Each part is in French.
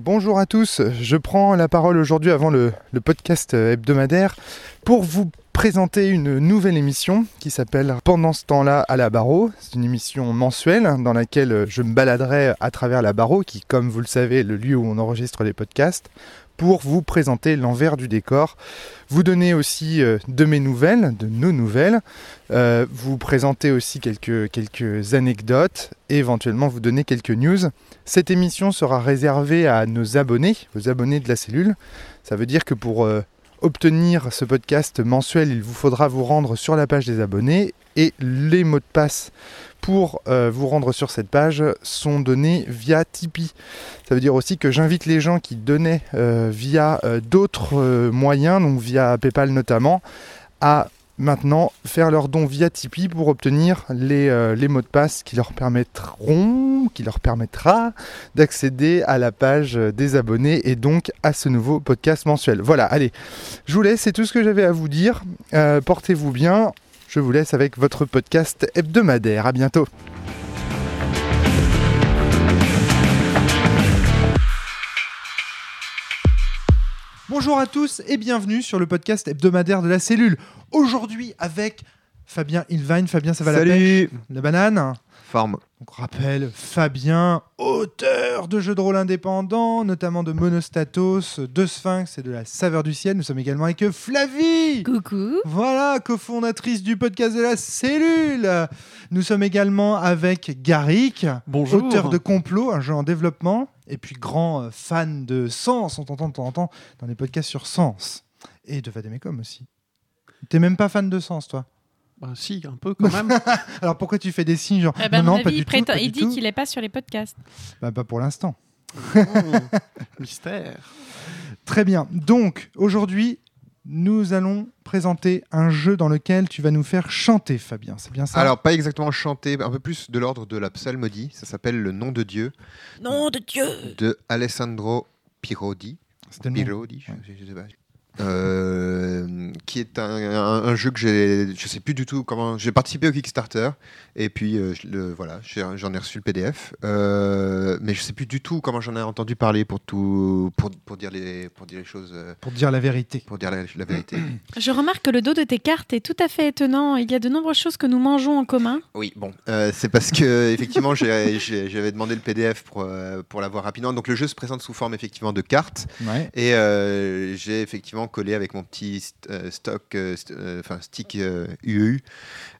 Bonjour à tous, je prends la parole aujourd'hui avant le, podcast hebdomadaire pour vous présenter une nouvelle émission qui s'appelle Pendant ce temps-là à la barreau. C'est une émission mensuelle dans laquelle je me baladerai à travers la barreau, qui, comme vous le savez, est le lieu où on enregistre les podcasts, pour vous présenter l'envers du décor, vous donner aussi euh, de mes nouvelles, de nos nouvelles, euh, vous présenter aussi quelques, anecdotes et éventuellement vous donner quelques news. Cette émission sera réservée à nos abonnés, aux abonnés de la cellule. Ça veut dire que pour euh, obtenir ce podcast mensuel, il vous faudra vous rendre sur la page des abonnés et les mots de passe pour euh, vous rendre sur cette page sont donnés via Tipeee. Ça veut dire aussi que j'invite les gens qui donnaient euh, via euh, d'autres moyens, donc via PayPal notamment, à maintenant faire leurs dons via Tipeee pour obtenir les, les, mots de passe qui leur permettront, qui leur permettra d'accéder à la page des abonnés et donc à ce nouveau podcast mensuel. Voilà, allez, je vous laisse, c'est tout ce que j'avais à vous dire. Portez-vous bien. Je vous laisse avec votre podcast hebdomadaire. À bientôt. Bonjour à tous et bienvenue sur le podcast hebdomadaire de la cellule. Aujourd'hui avec Fabien Ilvine. Fabien, ça va Salut. la pêche? La banane? Forme. Donc rappelle Fabien, auteur de jeux de rôle indépendants, notamment de Monostatos, de Sphinx et de la saveur du ciel. Nous sommes également avec Flavie. Coucou. Voilà, cofondatrice du podcast de la cellule. Nous sommes également avec Garrick, Bonjour. auteur de Complot, un jeu en développement, et puis grand euh, fan de Sens, on t'entend de temps en temps dans les podcasts sur Sens. Et de Vademecum aussi. T'es même pas fan de Sens, toi? Bah, si, un peu quand même. Alors pourquoi tu fais des signes genre Eh ben, non, pas avis, du il, tout, pas il du dit tout. qu'il n'est pas sur les podcasts. Bah, pas pour l'instant. Mmh. Mystère. Très bien. Donc, aujourd'hui, nous allons présenter un jeu dans lequel tu vas nous faire chanter, Fabien. C'est bien ça? Alors, pas exactement chanter, un peu plus de l'ordre de la psalmodie. Ça s'appelle Le nom de Dieu Nom de Dieu de Alessandro Pirodi. C'était le nom. Pirodi, je, je sais pas. Euh, qui est un, un- un jeu que j'ai, je sais plus du tout comment. J'ai participé au Kickstarter et puis euh, je le, voilà, j'en ai reçu le PDF, Euh, mais je sais plus du tout comment j'en ai entendu parler pour tout, pour, pour dire les, pour dire les choses, euh, Pour dire la vérité. pour dire la, la vérité. Je remarque que le dos de tes cartes est tout à fait étonnant. Il y a de nombreuses choses que nous mangeons en commun. Oui, bon, euh, c'est parce que effectivement j'avais demandé le PDF pour, pour l'avoir rapidement. Donc le jeu se présente sous forme effectivement de cartes Ouais. et euh, j'ai effectivement collé avec mon petit stock, euh, st- euh, enfin stick euh, UU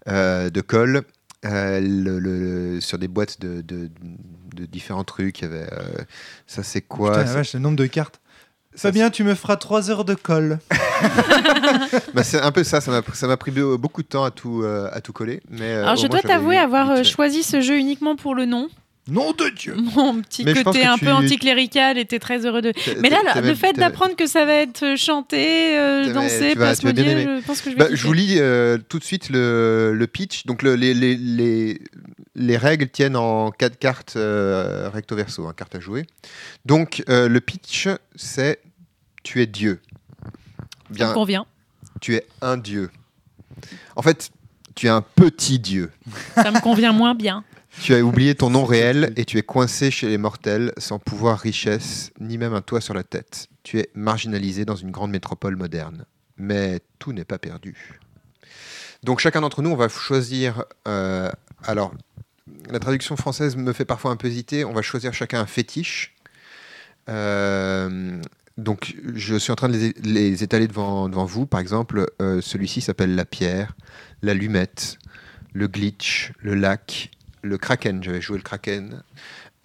euh, de colle euh, le- le- sur des boîtes de, de- de différents trucs. Il y avait euh, ça, c'est quoi? Putain, la ça- vache, le nombre de cartes. ça, Fabien, tu me feras 3 heures de colle. bah, C'est un peu ça. Ça m'a ça m'a pris be- beaucoup de temps à tout euh, à tout coller. Mais euh, Alors, je dois t'avouer avoir choisi ce jeu uniquement pour le nom. Nom de Dieu Mon petit Mais côté un tu- peu anticlérical était très heureux de. Mais là, le même- fait d'apprendre que ça va être chanté, euh, dansé, plasmodié, je pense que je vais Bah, je vous lis euh, tout de suite le, le pitch. Donc le- les, les, les, les règles tiennent en quatre cartes euh, recto verso, hein, cartes à jouer. Donc euh, le pitch c'est tu es Dieu. Ça Bien, me convient. tu es un Dieu. En fait, tu es un petit Dieu. Ça me convient moins bien. Tu as oublié ton nom réel et tu es coincé chez les mortels sans pouvoir, richesse, ni même un toit sur la tête. Tu es marginalisé dans une grande métropole moderne. Mais tout n'est pas perdu. Donc chacun d'entre nous, on va choisir... euh, alors, la traduction française me fait parfois un peu hésiter. On va choisir chacun un fétiche. Euh, donc je suis en train de les, les étaler devant, devant vous. Par exemple, euh, celui-ci s'appelle la pierre, la lumette, le glitch, le lac, le kraken, j'avais joué le kraken,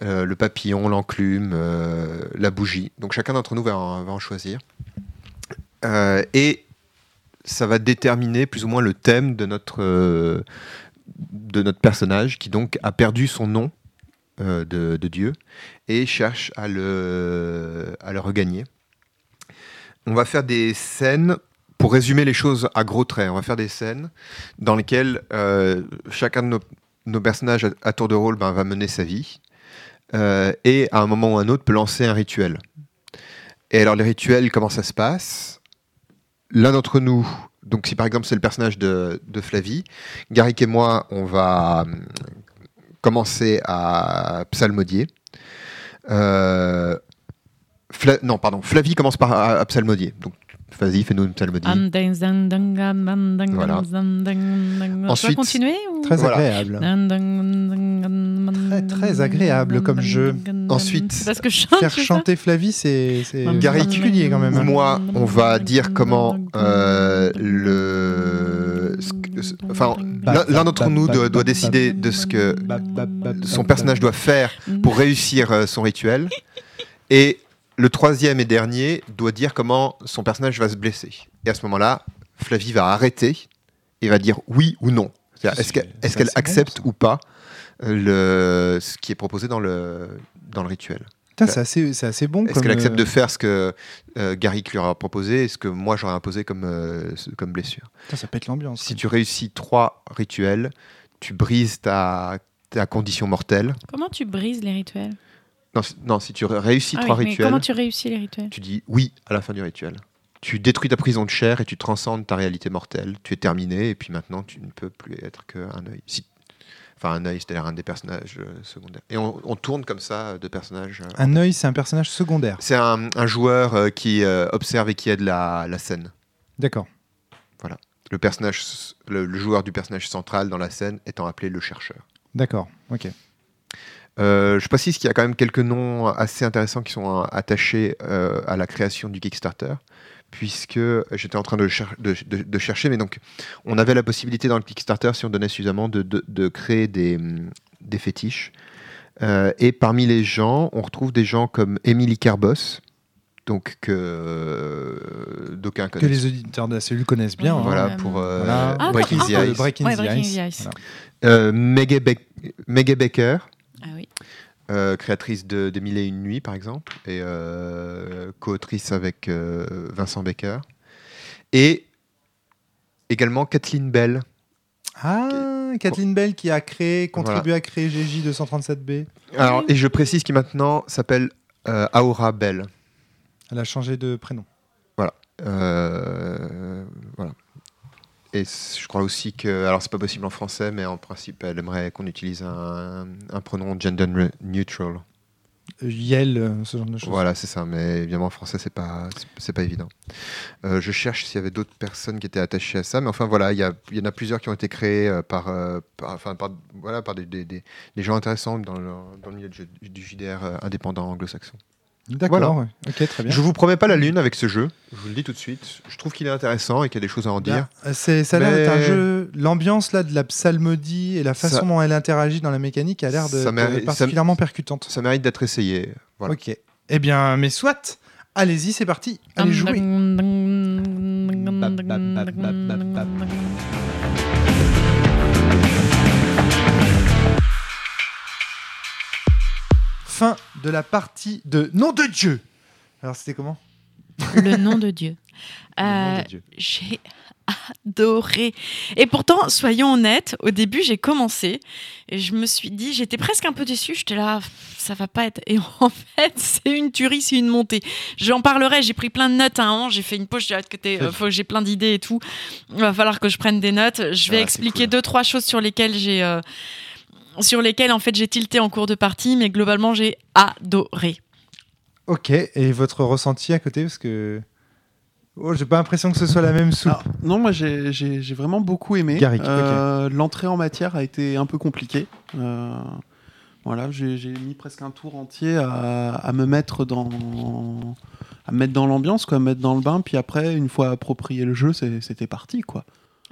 euh, le papillon, l'enclume, euh, la bougie. Donc chacun d'entre nous va en, choisir. Euh, et ça va déterminer plus ou moins le thème de notre, de notre personnage qui donc a perdu son nom de, de Dieu et cherche à le, à le regagner. On va faire des scènes pour résumer les choses à gros traits, on va faire des scènes dans lesquelles chacun de nos, nos personnages à, à tour de rôle ben, va mener sa vie euh, et à un moment ou un autre peut lancer un rituel. Et alors les rituels, comment ça se passe? L'un d'entre nous, donc si par exemple c'est le personnage de, Flavie, Garrick et moi, on va hum, commencer à psalmodier. Euh, non, pardon. Flavie commence par a- psalmodier. Vas-y, fais-nous une psalmodie. Voilà. Ensuite- continuer ou... Très Voilà. agréable. Très, très agréable comme jeu. Ensuite, parce que je chante. Faire chanter Flavie, c'est particulier quand même. Moi, on va dire comment euh, le. Enfin, l'un l'un d'entre nous doit, doit décider de ce que son personnage doit faire pour réussir euh, son rituel. Et le troisième et dernier doit dire comment son personnage va se blesser. Et à ce moment-là, Flavie va arrêter et va dire oui ou non. Est-ce qu'elle accepte ou pas euh, le, ce qui est proposé dans le, dans le rituel c'est assez, bon. Est-ce qu'elle accepte euh, de faire ce que euh, Garrick lui aura proposé et ce que moi j'aurais imposé comme, euh, comme blessure? Putain, ça pète l'ambiance. Si tu réussis trois rituels, tu brises ta, ta condition mortelle. Comment tu brises les rituels? Non, si- non, si tu ré- réussis Ah oui, trois mais rituels, Comment tu réussis les rituels tu dis oui à la fin du rituel. Tu détruis ta prison de chair et tu transcendes ta réalité mortelle. Tu es terminé et puis maintenant tu ne peux plus être qu'un œil. Si- Enfin, un œil, c'est-à-dire un des personnages euh, secondaires. Et on, on tourne comme ça euh, de personnages. euh, Un œil, c'est un personnage secondaire. C'est un, un joueur euh, qui euh, observe et qui aide la, la scène. D'accord. Le, personnage, le, le joueur du personnage central dans la scène étant appelé le chercheur. D'accord. Ok. Euh, je précise qu'il y a quand même quelques noms assez intéressants qui sont euh, attachés euh, à la création du Kickstarter, puisque j'étais en train de, cher- de- de- de chercher, mais donc on avait la possibilité dans le Kickstarter, si on donnait suffisamment, de, de- de créer des, des fétiches. Euh, et parmi les gens, on retrouve des gens comme Émilie Carbos, donc que euh, d'aucuns Que connaissent. les auditeurs de la cellule connaissent bien. Hein. Voilà Ouais, pour euh, Voilà. Ah, Breaking the Ice. Breaking Ouais, the Breaking Ice. the. Voilà. Euh, Baker, Ah oui. euh, créatrice de Mille et Une Nuits, par exemple, et euh, co-autrice avec euh, Vincent Baker. Et également Kathleen Bell. Ah, Kathleen Bell qui a créé, contribué à créer GJ 237B. Alors, et je précise qu'il maintenant s'appelle euh, Aura Bell. Elle a changé de prénom. Euh, voilà. Et je crois aussi que, alors c'est pas possible en français, mais en principe, elle aimerait qu'on utilise un, un pronom gender ne- neutral. Yel, euh, ce genre de choses. Voilà, c'est ça. Mais évidemment, en français, c'est pas, c'est- pas évident. Euh, je cherche s'il y avait d'autres personnes qui étaient attachées à ça, mais enfin voilà, il y, y en a plusieurs qui ont été créés euh, par, par- enfin, par, voilà, par des, des- des- des gens intéressants dans le, dans le milieu du, du JDR indépendant anglo-saxon. D'accord. Voilà. ouais. Ok, très bien. Je vous promets pas la lune avec ce jeu. Je vous le dis tout de suite. Je trouve qu'il est intéressant et qu'il y a des choses à en dire. Euh, C'est, ça a l'air d'être un Mais- jeu. L'ambiance là de la psalmodie et la façon Ça- dont elle interagit dans la mécanique a l'air de d'être particulièrement percutante. Ça mérite d'être essayé. Voilà. Ok. Eh bien, mais soit. Allez-y, c'est parti. Allez jouer. Fin de la partie de Nom de Dieu. Alors c'était comment? Le nom de Dieu. Euh, de Dieu. j'ai adoré. Et pourtant, soyons honnêtes, au début, j'ai commencé et je me suis dit, j'étais presque un peu déçue. J'étais là, ça va pas être. Et en fait, c'est une tuerie, c'est une montée. J'en parlerai. J'ai pris plein de notes à un moment. J'ai fait une poche. Que t'aies- euh, faut que j'ai plein d'idées et tout. Il va falloir que je prenne des notes. Je vais Ah, expliquer cool. deux trois choses sur lesquelles j'ai. euh, sur lesquelles en fait j'ai tilté en cours de partie, mais globalement j'ai adoré. Ok. Et votre ressenti à côté parce que. Oh, j'ai pas l'impression que ce soit la même soupe. Alors, non, moi j'ai- j'ai j'ai vraiment beaucoup aimé. Garrick. Euh, L'entrée en matière a été un peu compliquée. Euh, voilà, j'ai j'ai mis presque un tour entier à, à me mettre dans à me mettre dans l'ambiance, quoi, à me mettre dans le bain. Puis après, une fois approprié le jeu, c'est- c'était parti, quoi.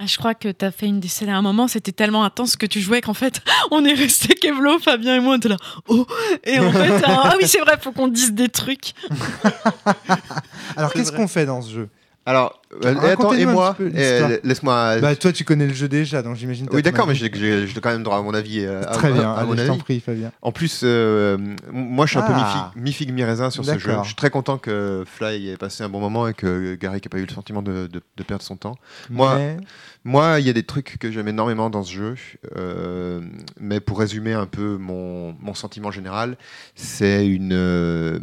Ah, Je crois que tu as fait une décès à un moment, c'était tellement intense que tu jouais qu'en fait, on est resté Kevlo, Fabien et moi, on était là. Oh Et en fait, ah oui, c'est vrai, faut qu'on dise des trucs. Alors qu'est-ce qu'on fait dans ce jeu? Alors, euh, et attends, et moi, euh, laisse-moi. Bah toi tu connais le jeu déjà donc j'imagine. oui, d'accord, mais j'ai quand même droit à mon avis. euh, Très à- bien. à mon Allez, je t'en prie Fabien. En plus, euh, moi, je suis un peu Ah. mi-figue- mi-raisin sur ce jeu. Je suis très content que Fly ait passé un bon moment et que Gary n'ait pas eu le sentiment de, de- de perdre son temps. Moi- Mais- Moi, il y a des trucs que j'aime énormément dans ce jeu, euh, mais pour résumer un peu mon, mon sentiment général, c'est une, euh,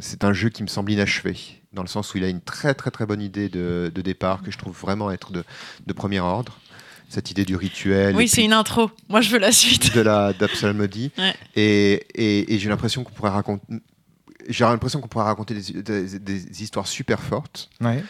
c'est un jeu qui me semble inachevé, dans le sens où il a une très très très bonne idée de, de départ que je trouve vraiment être de, de premier ordre. Cette idée du rituel. Oui, c'est une intro. Moi, je veux la suite. de la d'Absalmodie. Ouais. Et, et- et j'ai l'impression qu'on pourrait raconter. j'ai l'impression qu'on pourrait raconter des, des- des histoires super fortes. Ouais.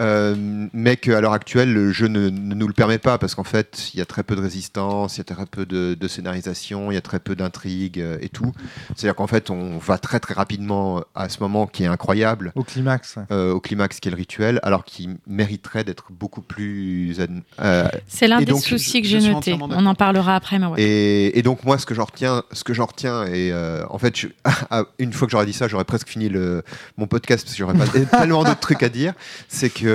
Euh, mais qu'à l'heure actuelle, le jeu ne, ne nous le permet pas parce qu'en fait, il y a très peu de résistance, il y a très peu de, de scénarisation, il y a très peu d'intrigue euh, et tout. C'est-à-dire qu'en fait, on va très très rapidement à ce moment qui est incroyable, Au climax. euh, au climax qui est le rituel, alors qu'il mériterait d'être beaucoup plus. euh, C'est l'un des donc, soucis que j'ai noté. On en parlera après, mais ouais. Et, et donc moi, ce que j'en retiens, ce que j'en retiens, et euh, en fait, je- une fois que j'aurais dit ça, j'aurais presque fini le, mon podcast parce que j'aurais pas tellement d'autres trucs à dire. C'est que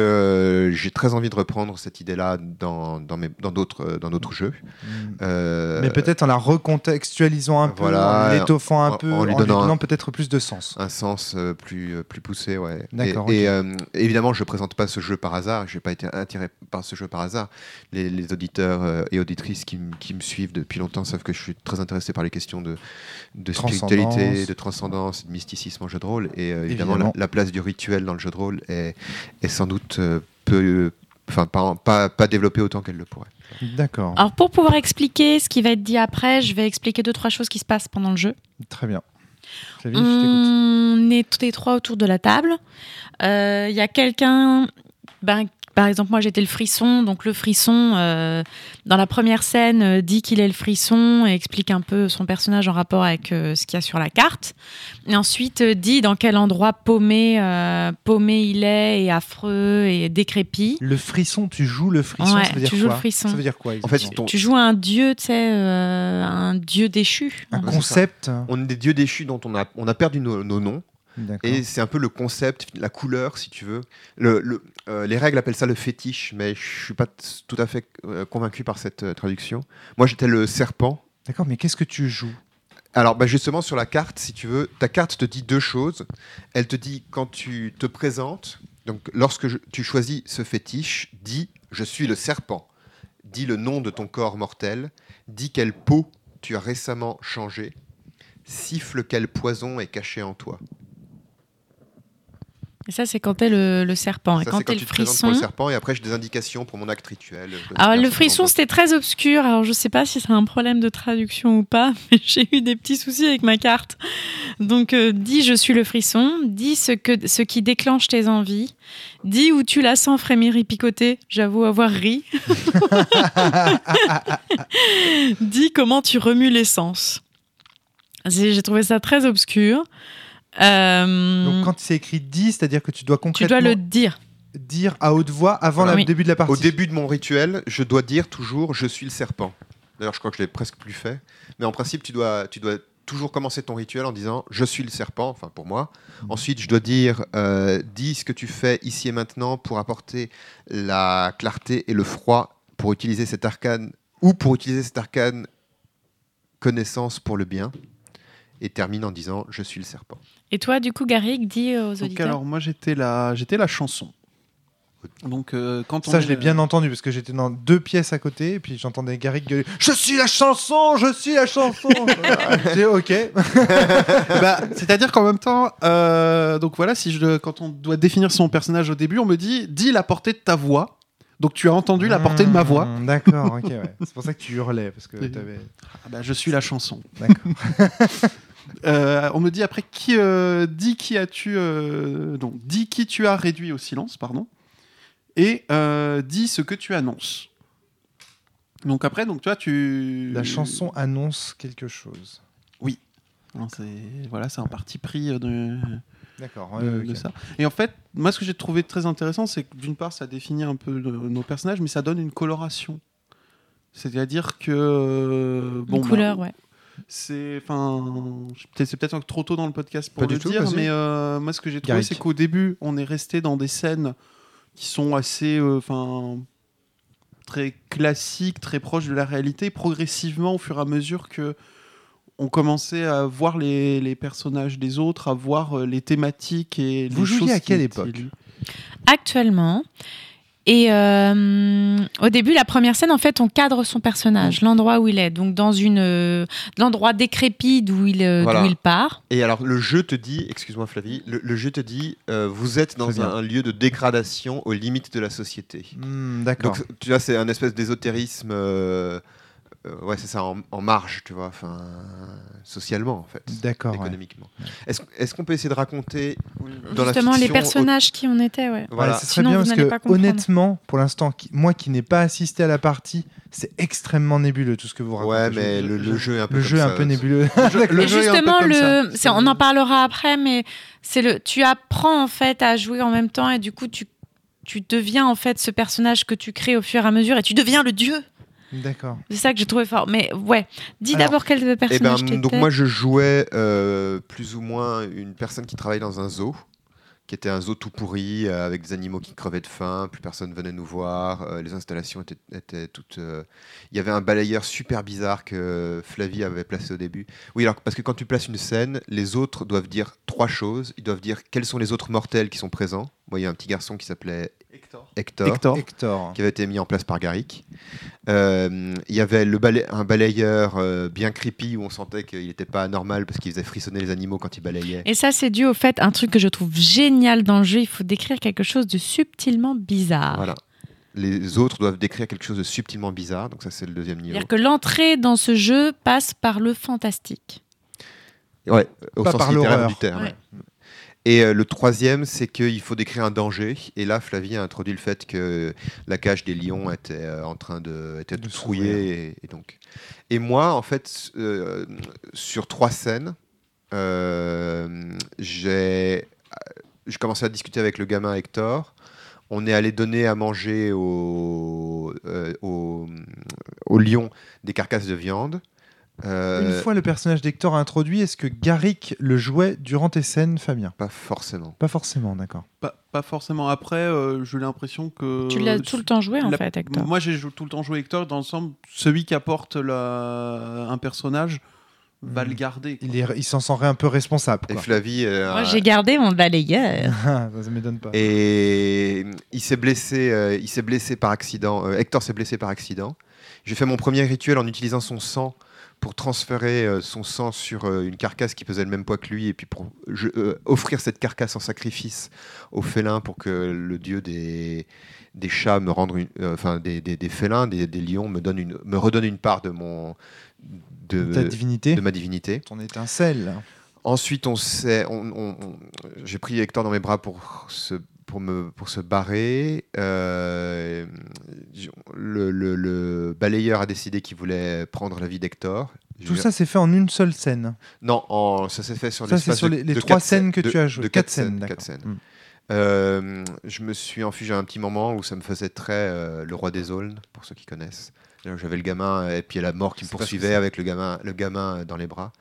j'ai très envie de reprendre cette idée-là dans dans mes- dans d'autres euh, dans d'autres jeux. Mm. Euh, Mais peut-être en la recontextualisant un peu, en l'étoffant un en- peu, en en lui lui donnant un- peut-être plus de sens. un sens euh, plus plus poussé, ouais. D'accord, Et, euh, évidemment, je présente pas ce jeu par hasard. J'ai pas été attiré par ce jeu par hasard. Les, les auditeurs et auditrices qui, m- qui me suivent depuis longtemps savent que je suis très intéressé par les questions de, de spiritualité, de transcendance, de mysticisme en jeu de rôle. Et euh, évidemment, Évidemment. La, la place du rituel dans le jeu de rôle est, est sans doute euh, peu, enfin pas, pas pas développée autant qu'elle le pourrait. D'accord, Alors pour pouvoir expliquer ce qui va être dit après, je vais expliquer deux trois choses qui se passent pendant le jeu. très bien. On est tous les trois autour de la table. Euh, Il y a quelqu'un, ben, par exemple moi j'étais le frisson, donc le frisson euh, dans la première scène euh, dit qu'il est le frisson et explique un peu son personnage en rapport avec euh, ce qu'il y a sur la carte. Et ensuite euh, dit dans quel endroit paumé, euh, paumé il est et affreux et décrépit. Le frisson, tu joues le frisson, Ouais, ça veut dire tu joues quoi le frisson. Ça veut dire quoi En fait, ton- Tu joues un dieu, tu sais, euh, un dieu déchu. un concept. on est des dieux déchus dont on a on a perdu nos, nos noms. Et c'est un peu le concept, la couleur, si tu veux. Le, le- euh, les règles appellent ça le fétiche, mais je suis pas tout à fait euh, convaincu par cette euh, traduction. Moi, j'étais le serpent. D'accord, mais qu'est-ce que tu joues? Alors, bah, justement, sur la carte, si tu veux, ta carte te dit deux choses. Elle te dit quand tu te présentes, donc lorsque je- tu choisis ce fétiche, dis je suis le serpent. Dis le nom de ton corps mortel. Dis quelle peau tu as récemment changé. Siffle quel poison est caché en toi. Et ça, c'est quand t'es le, le serpent. Et Ça, quand t'es le tu te frisson. pour le serpent et après j'ai des indications pour mon acte rituel. Alors, le frisson, c'était très obscur. Alors, je sais pas si c'est un problème de traduction ou pas, mais j'ai eu des petits soucis avec ma carte. Donc, euh, dis je suis le frisson. Dis ce, que, ce qui déclenche tes envies. Dis où tu la sens frémir et picoter. J'avoue avoir ri. dis comment tu remues l'essence. J'ai j'ai trouvé ça très obscur. Euh, Donc quand c'est écrit 10, c'est-à-dire que tu dois tu concrètement dois le dire. dire à haute voix avant Voilà. le Oui. début de la partie. Au début de mon rituel, je dois dire toujours je suis le serpent. D'ailleurs, je crois que je l'ai presque plus fait. Mais en principe, tu dois, tu dois toujours commencer ton rituel en disant je suis le serpent, enfin pour moi. Ensuite, je dois dire euh, dis ce que tu fais ici et maintenant pour apporter la clarté et le froid pour utiliser cet arcane ou pour utiliser cet arcane connaissance pour le bien. Et termine en disant je suis le serpent. Et toi, du coup, Garrick, dis aux Donc auditeurs. alors moi j'étais la j'étais la chanson. Donc euh, quand on Ça, est- je l'ai bien entendu parce que j'étais dans deux pièces à côté et puis j'entendais Garrick gueuler Je suis la chanson, je suis la chanson J'ai dit, ok. Bah, c'est-à-dire qu'en même temps, euh, donc voilà, si je, quand on doit définir son personnage au début, on me dit dis la portée de ta voix. Donc tu as entendu la portée de ma voix. Mmh, D'accord, ok, ouais. C'est pour ça que tu hurlais parce que Oui. t'avais. Ah bah, je suis la chanson. D'accord. Euh, on me dit après qui euh, dis qui as-tu euh, donc dis qui tu as réduit au silence, pardon, et euh, dis ce que tu annonces. Donc après, donc toi tu La chanson annonce quelque chose. Non, c'est voilà, c'est un parti pris de, D'accord, de, de ça. Et en fait, moi, ce que j'ai trouvé très intéressant, c'est que d'une part, ça définit un peu nos personnages, mais ça donne une coloration. C'est-à-dire que bon, Une bah, couleur, ouais. C'est enfin, c'est peut-être trop tôt dans le podcast pour Pas le dire, mais euh, moi, ce que j'ai trouvé, c'est qu'au début, on est resté dans des scènes qui sont assez, euh, enfin. très classiques, très proches de la réalité. Progressivement, au fur et à mesure que on commençait à voir les, les personnages des autres, à voir euh, les thématiques et Vous les jouiez choses à quelle époque? Actuellement. Et euh, au début, la première scène, en fait, on cadre son personnage, l'endroit où il est. Donc, dans une, euh, l'endroit décrépit d'où il, euh, Voilà. d'où il part. Et alors, le jeu te dit, excuse-moi Flavie, le, le jeu te dit, euh, vous êtes dans un lieu de dégradation aux limites de la société. Hmm, D'accord. Donc, tu vois, c'est un espèce d'ésotérisme euh, ouais, c'est ça, en, en marge, tu vois, enfin, socialement, en fait, D'accord. ouais. économiquement. Est-ce est-ce qu'on peut essayer de raconter dans la Justement, les personnages qui on était, ouais. Voilà. Ouais, ce serait Sinon, bien parce que honnêtement, pour l'instant, qui- moi qui n'ai pas assisté à la partie, c'est extrêmement nébuleux tout ce que vous racontez. Ouais, mais je- le, le jeu est un peu le jeu est un peu nébuleux. Le Et jeu est un peu justement, comme le, ça. c'est- on en parlera après, mais c'est le, tu apprends en fait à jouer en même temps et du coup tu, tu deviens en fait ce personnage que tu crées au fur et à mesure et tu deviens le dieu. D'accord. C'est ça que j'ai trouvé fort. Mais ouais, dis d'abord quel Eh ben, personnage donc t'étais. moi je jouais euh, plus ou moins une personne qui travaille dans un zoo, qui était un zoo tout pourri euh, avec des animaux qui crevaient de faim, plus personne venait nous voir, euh, les installations étaient, étaient toutes. euh, Il y avait un balayeur super bizarre que Flavie avait placé au début. Oui, alors parce que quand tu places une scène, les autres doivent dire trois choses. Ils doivent dire quels sont les autres mortels qui sont présents. Moi, il y a un petit garçon qui s'appelait Hector. Hector. Hector. Hector. qui avait été mis en place par Garrick. Euh, Il y avait le balai- un balayeur euh, bien creepy où on sentait qu'il n'était pas anormal parce qu'il faisait frissonner les animaux quand il balayait. Et ça, c'est dû au fait, un truc que je trouve génial dans le jeu, il faut décrire quelque chose de subtilement bizarre. Voilà. Les autres doivent décrire quelque chose de subtilement bizarre, donc ça c'est le deuxième niveau. C'est-à-dire que l'entrée dans ce jeu passe par le fantastique. Ouais, au Pas sens par littéraire du terme. Ouais. Et euh, le troisième, c'est qu'il faut décrire un danger. Et là, Flavie a introduit le fait que la cage des lions était euh, en train de, était De. Et, et donc. Et moi, en fait, euh, sur trois scènes, euh, j'ai j'ai commencé à discuter avec le gamin Hector. On est allé donner à manger aux, euh, aux, aux lions des carcasses de viande. Euh, Une fois le personnage d'Hector introduit, est-ce que Garrick le jouait durant tes scènes, Fabien? Pas forcément. Pas forcément, d'accord. Pas, pas forcément. Après, euh, j'ai l'impression que. Tu l'as tout le temps joué, en la- fait, Hector. Moi, j'ai tout le temps joué Hector. Dans l'ensemble, celui qui apporte la- un personnage va Hmm. le garder. quoi. Il, est- il s'en sentirait un peu responsable. Et Quoi. Flavie. euh, Moi, a- j'ai gardé mon balayeur. Ça ne m'étonne pas. Et il s'est blessé, euh, il s'est blessé par accident. euh, Hector s'est blessé par accident. J'ai fait mon premier rituel en utilisant son sang pour transférer euh, son sang sur euh, une carcasse qui pesait le même poids que lui et puis pour je- euh, offrir cette carcasse en sacrifice au félin pour que le dieu des, des chats me rende une- euh, enfin des, des- des félins, des, des lions me donne une, me redonne une part de mon de, Ta divinité, de ma divinité. ton étincelle. Ensuite, on on- on- j'ai pris Hector dans mes bras pour se, pour me, pour se barrer. Euh, le, le- le balayeur a décidé qu'il voulait prendre la vie d'Hector. Tout ça s'est fait en une seule scène. Non, en- ça s'est fait sur Ça, de- les- de trois scènes que de- tu as jouées. De Quatre quatre scènes, quatre scènes. Mm. Euh, je me suis enfui. J'ai un petit moment où ça me faisait très euh, le roi des aulnes, pour ceux qui connaissent. Là, J'avais le gamin et puis il y a la mort qui me poursuivait avec le gamin, le gamin euh, dans les bras.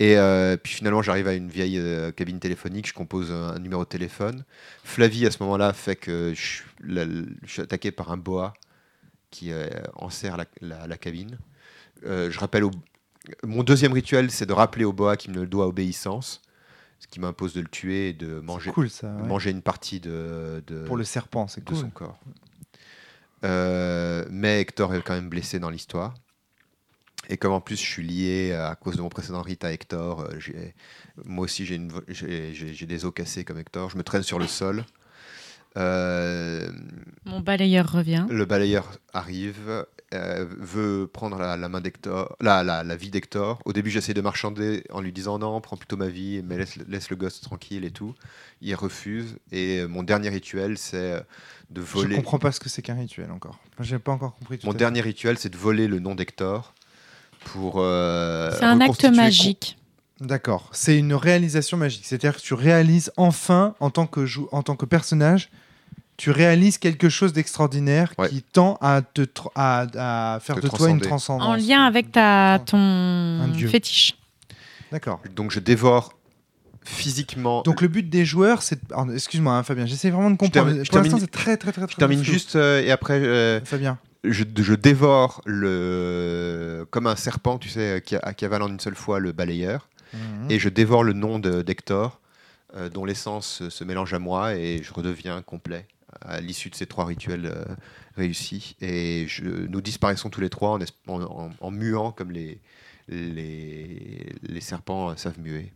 Et euh, puis finalement, j'arrive à une vieille euh, cabine téléphonique, je compose un, un numéro de téléphone. Flavie, à ce moment-là, fait que je, suis- la- je suis attaqué par un boa qui euh, enserre la, la- la cabine. Euh, je rappelle au- Mon deuxième rituel, c'est de rappeler au boa qu'il me doit obéissance, ce qui m'impose de le tuer et de manger, Cool ça. ouais. manger une partie de, de, Pour le serpent, c'est de cool. son corps. Euh, mais Hector est quand même blessé dans l'histoire. Et comme en plus je suis lié à cause de mon précédent rite à Hector, euh, moi aussi j'ai des os cassés comme Hector, je me traîne sur le sol. Euh, Mon balayeur revient. le balayeur arrive, euh, veut prendre la, la main d'Hector, la, la, la vie d'Hector. Au début, j'essaie de marchander en lui disant non, prends plutôt ma vie, mais laisse, laisse le gosse tranquille et tout. Il refuse. Et euh, mon dernier rituel, c'est de Je voler. comprends pas ce que c'est qu'un rituel encore. J'ai pas encore compris tout Mon fait. dernier rituel, c'est de voler le nom d'Hector pour. euh, C'est un acte magique. D'accord. C'est une réalisation magique. C'est-à-dire que tu réalises enfin, en tant que, jou- en tant que personnage, tu réalises quelque chose d'extraordinaire Ouais. qui tend à, te tr- à, à faire Te de toi une transcendance. En lien avec ta, ton dieu. fétiche. D'accord. Donc je dévore physiquement. Donc le but des joueurs, c'est... alors, Excuse-moi, hein, Fabien, j'essaie vraiment de comprendre. termine- je Pour l'instant, termine- c'est très, très, très, très je termine flou. juste euh, et après. euh, Fabien. je, je dévore le comme un serpent, tu sais, qui, a- qui avale en une seule fois le balayeur, Mhm. et je dévore le nom de- d'Hector, euh, dont l'essence se- se mélange à moi, et je redeviens complet à l'issue de ces trois rituels euh, réussis. Et je, nous disparaissons tous les trois en, en- en- en muant comme les, les, les serpents euh, savent muer.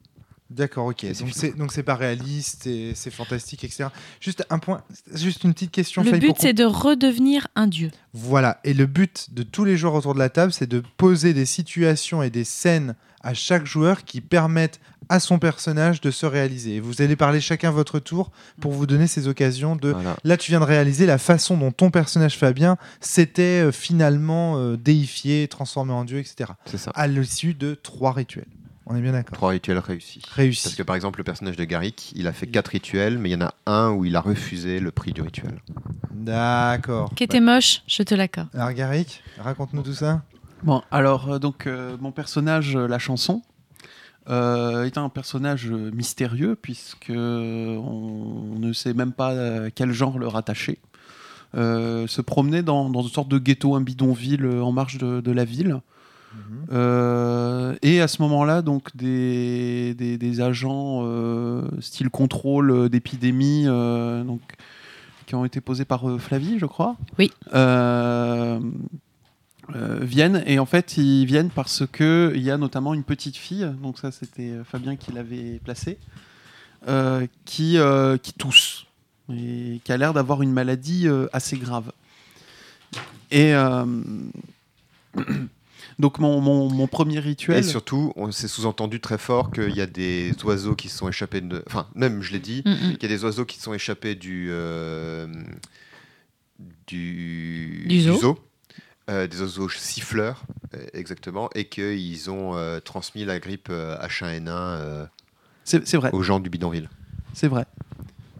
D'accord, ok. Donc c'est donc c'est pas réaliste, et c'est fantastique, etc. Juste un point, juste une petite question. Le Faye, but, c'est de redevenir un dieu. Voilà, et le but de tous les joueurs autour de la table, c'est de poser des situations et des scènes à chaque joueur qui permettent à son personnage de se réaliser. Et vous allez parler chacun votre tour pour vous donner ces occasions de... Voilà. Là, tu viens de réaliser la façon dont ton personnage Fabien s'était euh, finalement euh, déifié, transformé en dieu, etc. C'est ça. À l'issue de trois rituels. On est bien d'accord. Trois rituels réussis. Réussi. Parce que par exemple, le personnage de Garrick, il a fait quatre rituels, mais il y en a un où il a refusé le prix du rituel. D'accord. Qui était moche, je te l'accorde. Alors Garrick, raconte-nous tout ça. Bon, alors, euh, donc, euh, mon personnage, euh, la chanson, euh, est un personnage euh, mystérieux, puisque on ne sait même pas à quel genre le rattacher. Euh, se promener dans, dans une sorte de ghetto, un bidonville euh, en marge de, de la ville. Euh, et à ce moment-là, donc des, des, des agents euh, style contrôle euh, d'épidémie, euh, donc qui ont été posés par euh, Flavie, je crois. Oui. Euh, viennent et en fait ils viennent parce que il y a notamment une petite fille, donc ça c'était euh, Fabien qui l'avait placé, euh, qui euh, qui tousse et qui a l'air d'avoir une maladie euh, assez grave. Et euh, donc mon, mon, mon premier rituel. Et surtout, on s'est sous-entendu très fort qu'il y a des oiseaux qui se sont échappés de. Enfin, même, je l'ai dit, Mm, qu'il y a des oiseaux qui se sont échappés du. euh, du, Du zoo. Euh, des oiseaux siffleurs, euh, exactement, et qu'ils ont euh, transmis la grippe euh, H1N1 euh, C'est c'est vrai. aux gens du bidonville. C'est vrai.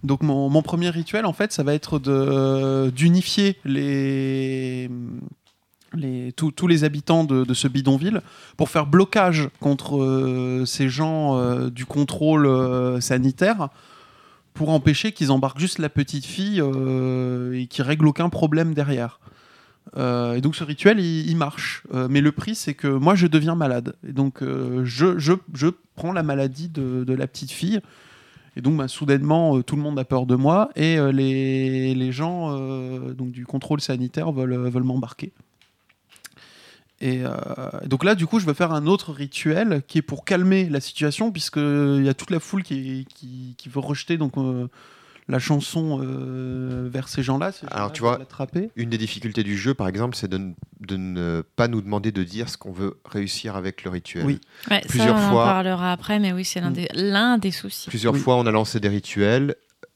Donc mon, mon premier rituel, en fait, ça va être de d'unifier les, les, tous- tous les habitants de, de ce bidonville pour faire blocage contre euh, ces gens euh, du contrôle euh, sanitaire pour empêcher qu'ils embarquent juste la petite fille et qu'ils règlent aucun problème derrière. Euh, et donc ce rituel, il, marche. Euh, mais le prix, c'est que moi, je deviens malade. Et donc euh, je, je, je prends la maladie de, de la petite fille. Et donc, bah, soudainement, tout le monde a peur de moi et les, les gens donc, du contrôle sanitaire veulent, veulent m'embarquer. Et donc là, du coup, je vais faire un autre rituel qui est pour calmer la situation, puisqu'il y a toute la foule qui, qui, qui veut rejeter donc, la chanson euh, vers ces gens-là. ces Alors, gens-là tu vois. Une des difficultés du jeu, par exemple, c'est de, ne- de ne pas nous demander de dire ce qu'on veut réussir avec le rituel. Oui. Ouais, Plusieurs ça, on fois- en parlera après, mais oui, c'est l'un Mm. des, soucis. Plusieurs Oui. fois, on a lancé des rituels.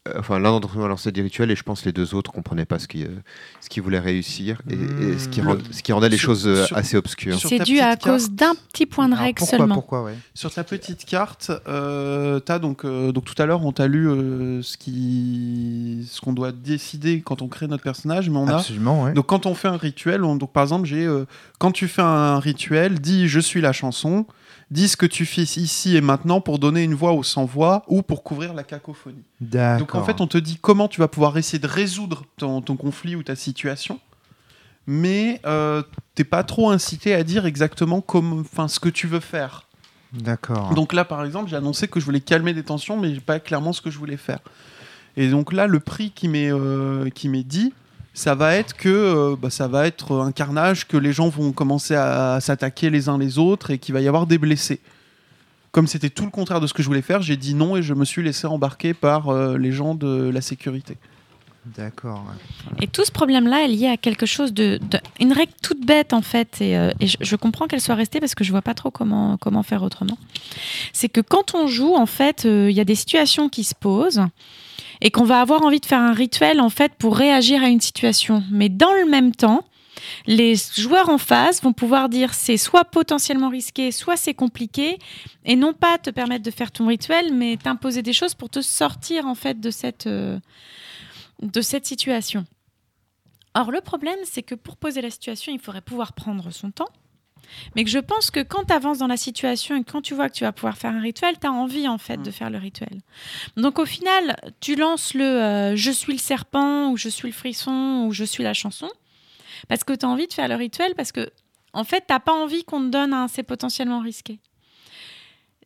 Euh, Enfin, l'un d'entre nous a lancé des rituels et je pense que les deux autres comprenaient pas ce qu'ils euh, ce qu'ils voulaient réussir et, et ce, qui Mmh. rend- ce qui rendait les Sur- choses euh, sur- assez obscures. C'est dû à carte- cause d'un petit point de règle pourquoi, seulement. pourquoi, ouais. Sur ta petite carte, euh, t'as donc, euh, donc tout à l'heure, on t'a lu euh, ce qui, ce qu'on doit décider quand on crée notre personnage, mais on a Absolument, ouais. Donc quand on fait un rituel, on- donc par exemple, j'ai euh, quand tu fais un rituel, dis je suis la chanson, dis ce que tu fais ici et maintenant pour donner une voix aux sans voix ou pour couvrir la cacophonie. Donc en fait, on te dit comment tu vas pouvoir essayer de résoudre ton, ton conflit ou ta situation, mais euh, t'es pas trop incité à dire exactement comme, ce que tu veux faire. D'accord. Donc là, par exemple, j'ai annoncé que je voulais calmer des tensions, mais pas clairement ce que je voulais faire. Et donc là, le prix qui m'est euh, qui m'est dit, ça va être que euh, bah, ça va être un carnage, que les gens vont commencer à, s'attaquer les uns les autres et qu'il va y avoir des blessés. Comme c'était tout le contraire de ce que je voulais faire, j'ai dit non et je me suis laissé embarquer par euh, les gens de la sécurité. D'accord. ouais. Et tout ce problème-là est lié à quelque chose de, de- une règle toute bête en fait, et, euh, et je, je comprends qu'elle soit restée parce que je vois pas trop comment comment faire autrement. C'est que quand on joue, en fait, euh, il y a des situations qui se posent et qu'on va avoir envie de faire un rituel en fait pour réagir à une situation, mais dans le même temps. Les joueurs en face vont pouvoir dire c'est soit potentiellement risqué, soit c'est compliqué, et non pas te permettre de faire ton rituel, mais t'imposer des choses pour te sortir en fait de cette euh, de cette situation. Or, le problème, c'est que pour poser la situation, il faudrait pouvoir prendre son temps. Mais que je pense que quand tu avances dans la situation et quand tu vois que tu vas pouvoir faire un rituel, tu as envie en fait de faire le rituel. Donc au final, tu lances le euh, je suis le serpent ou je suis le frisson ou je suis la chanson parce que tu as envie de faire le rituel parce que en fait, tu pas envie qu'on te donne un c'est potentiellement risqué.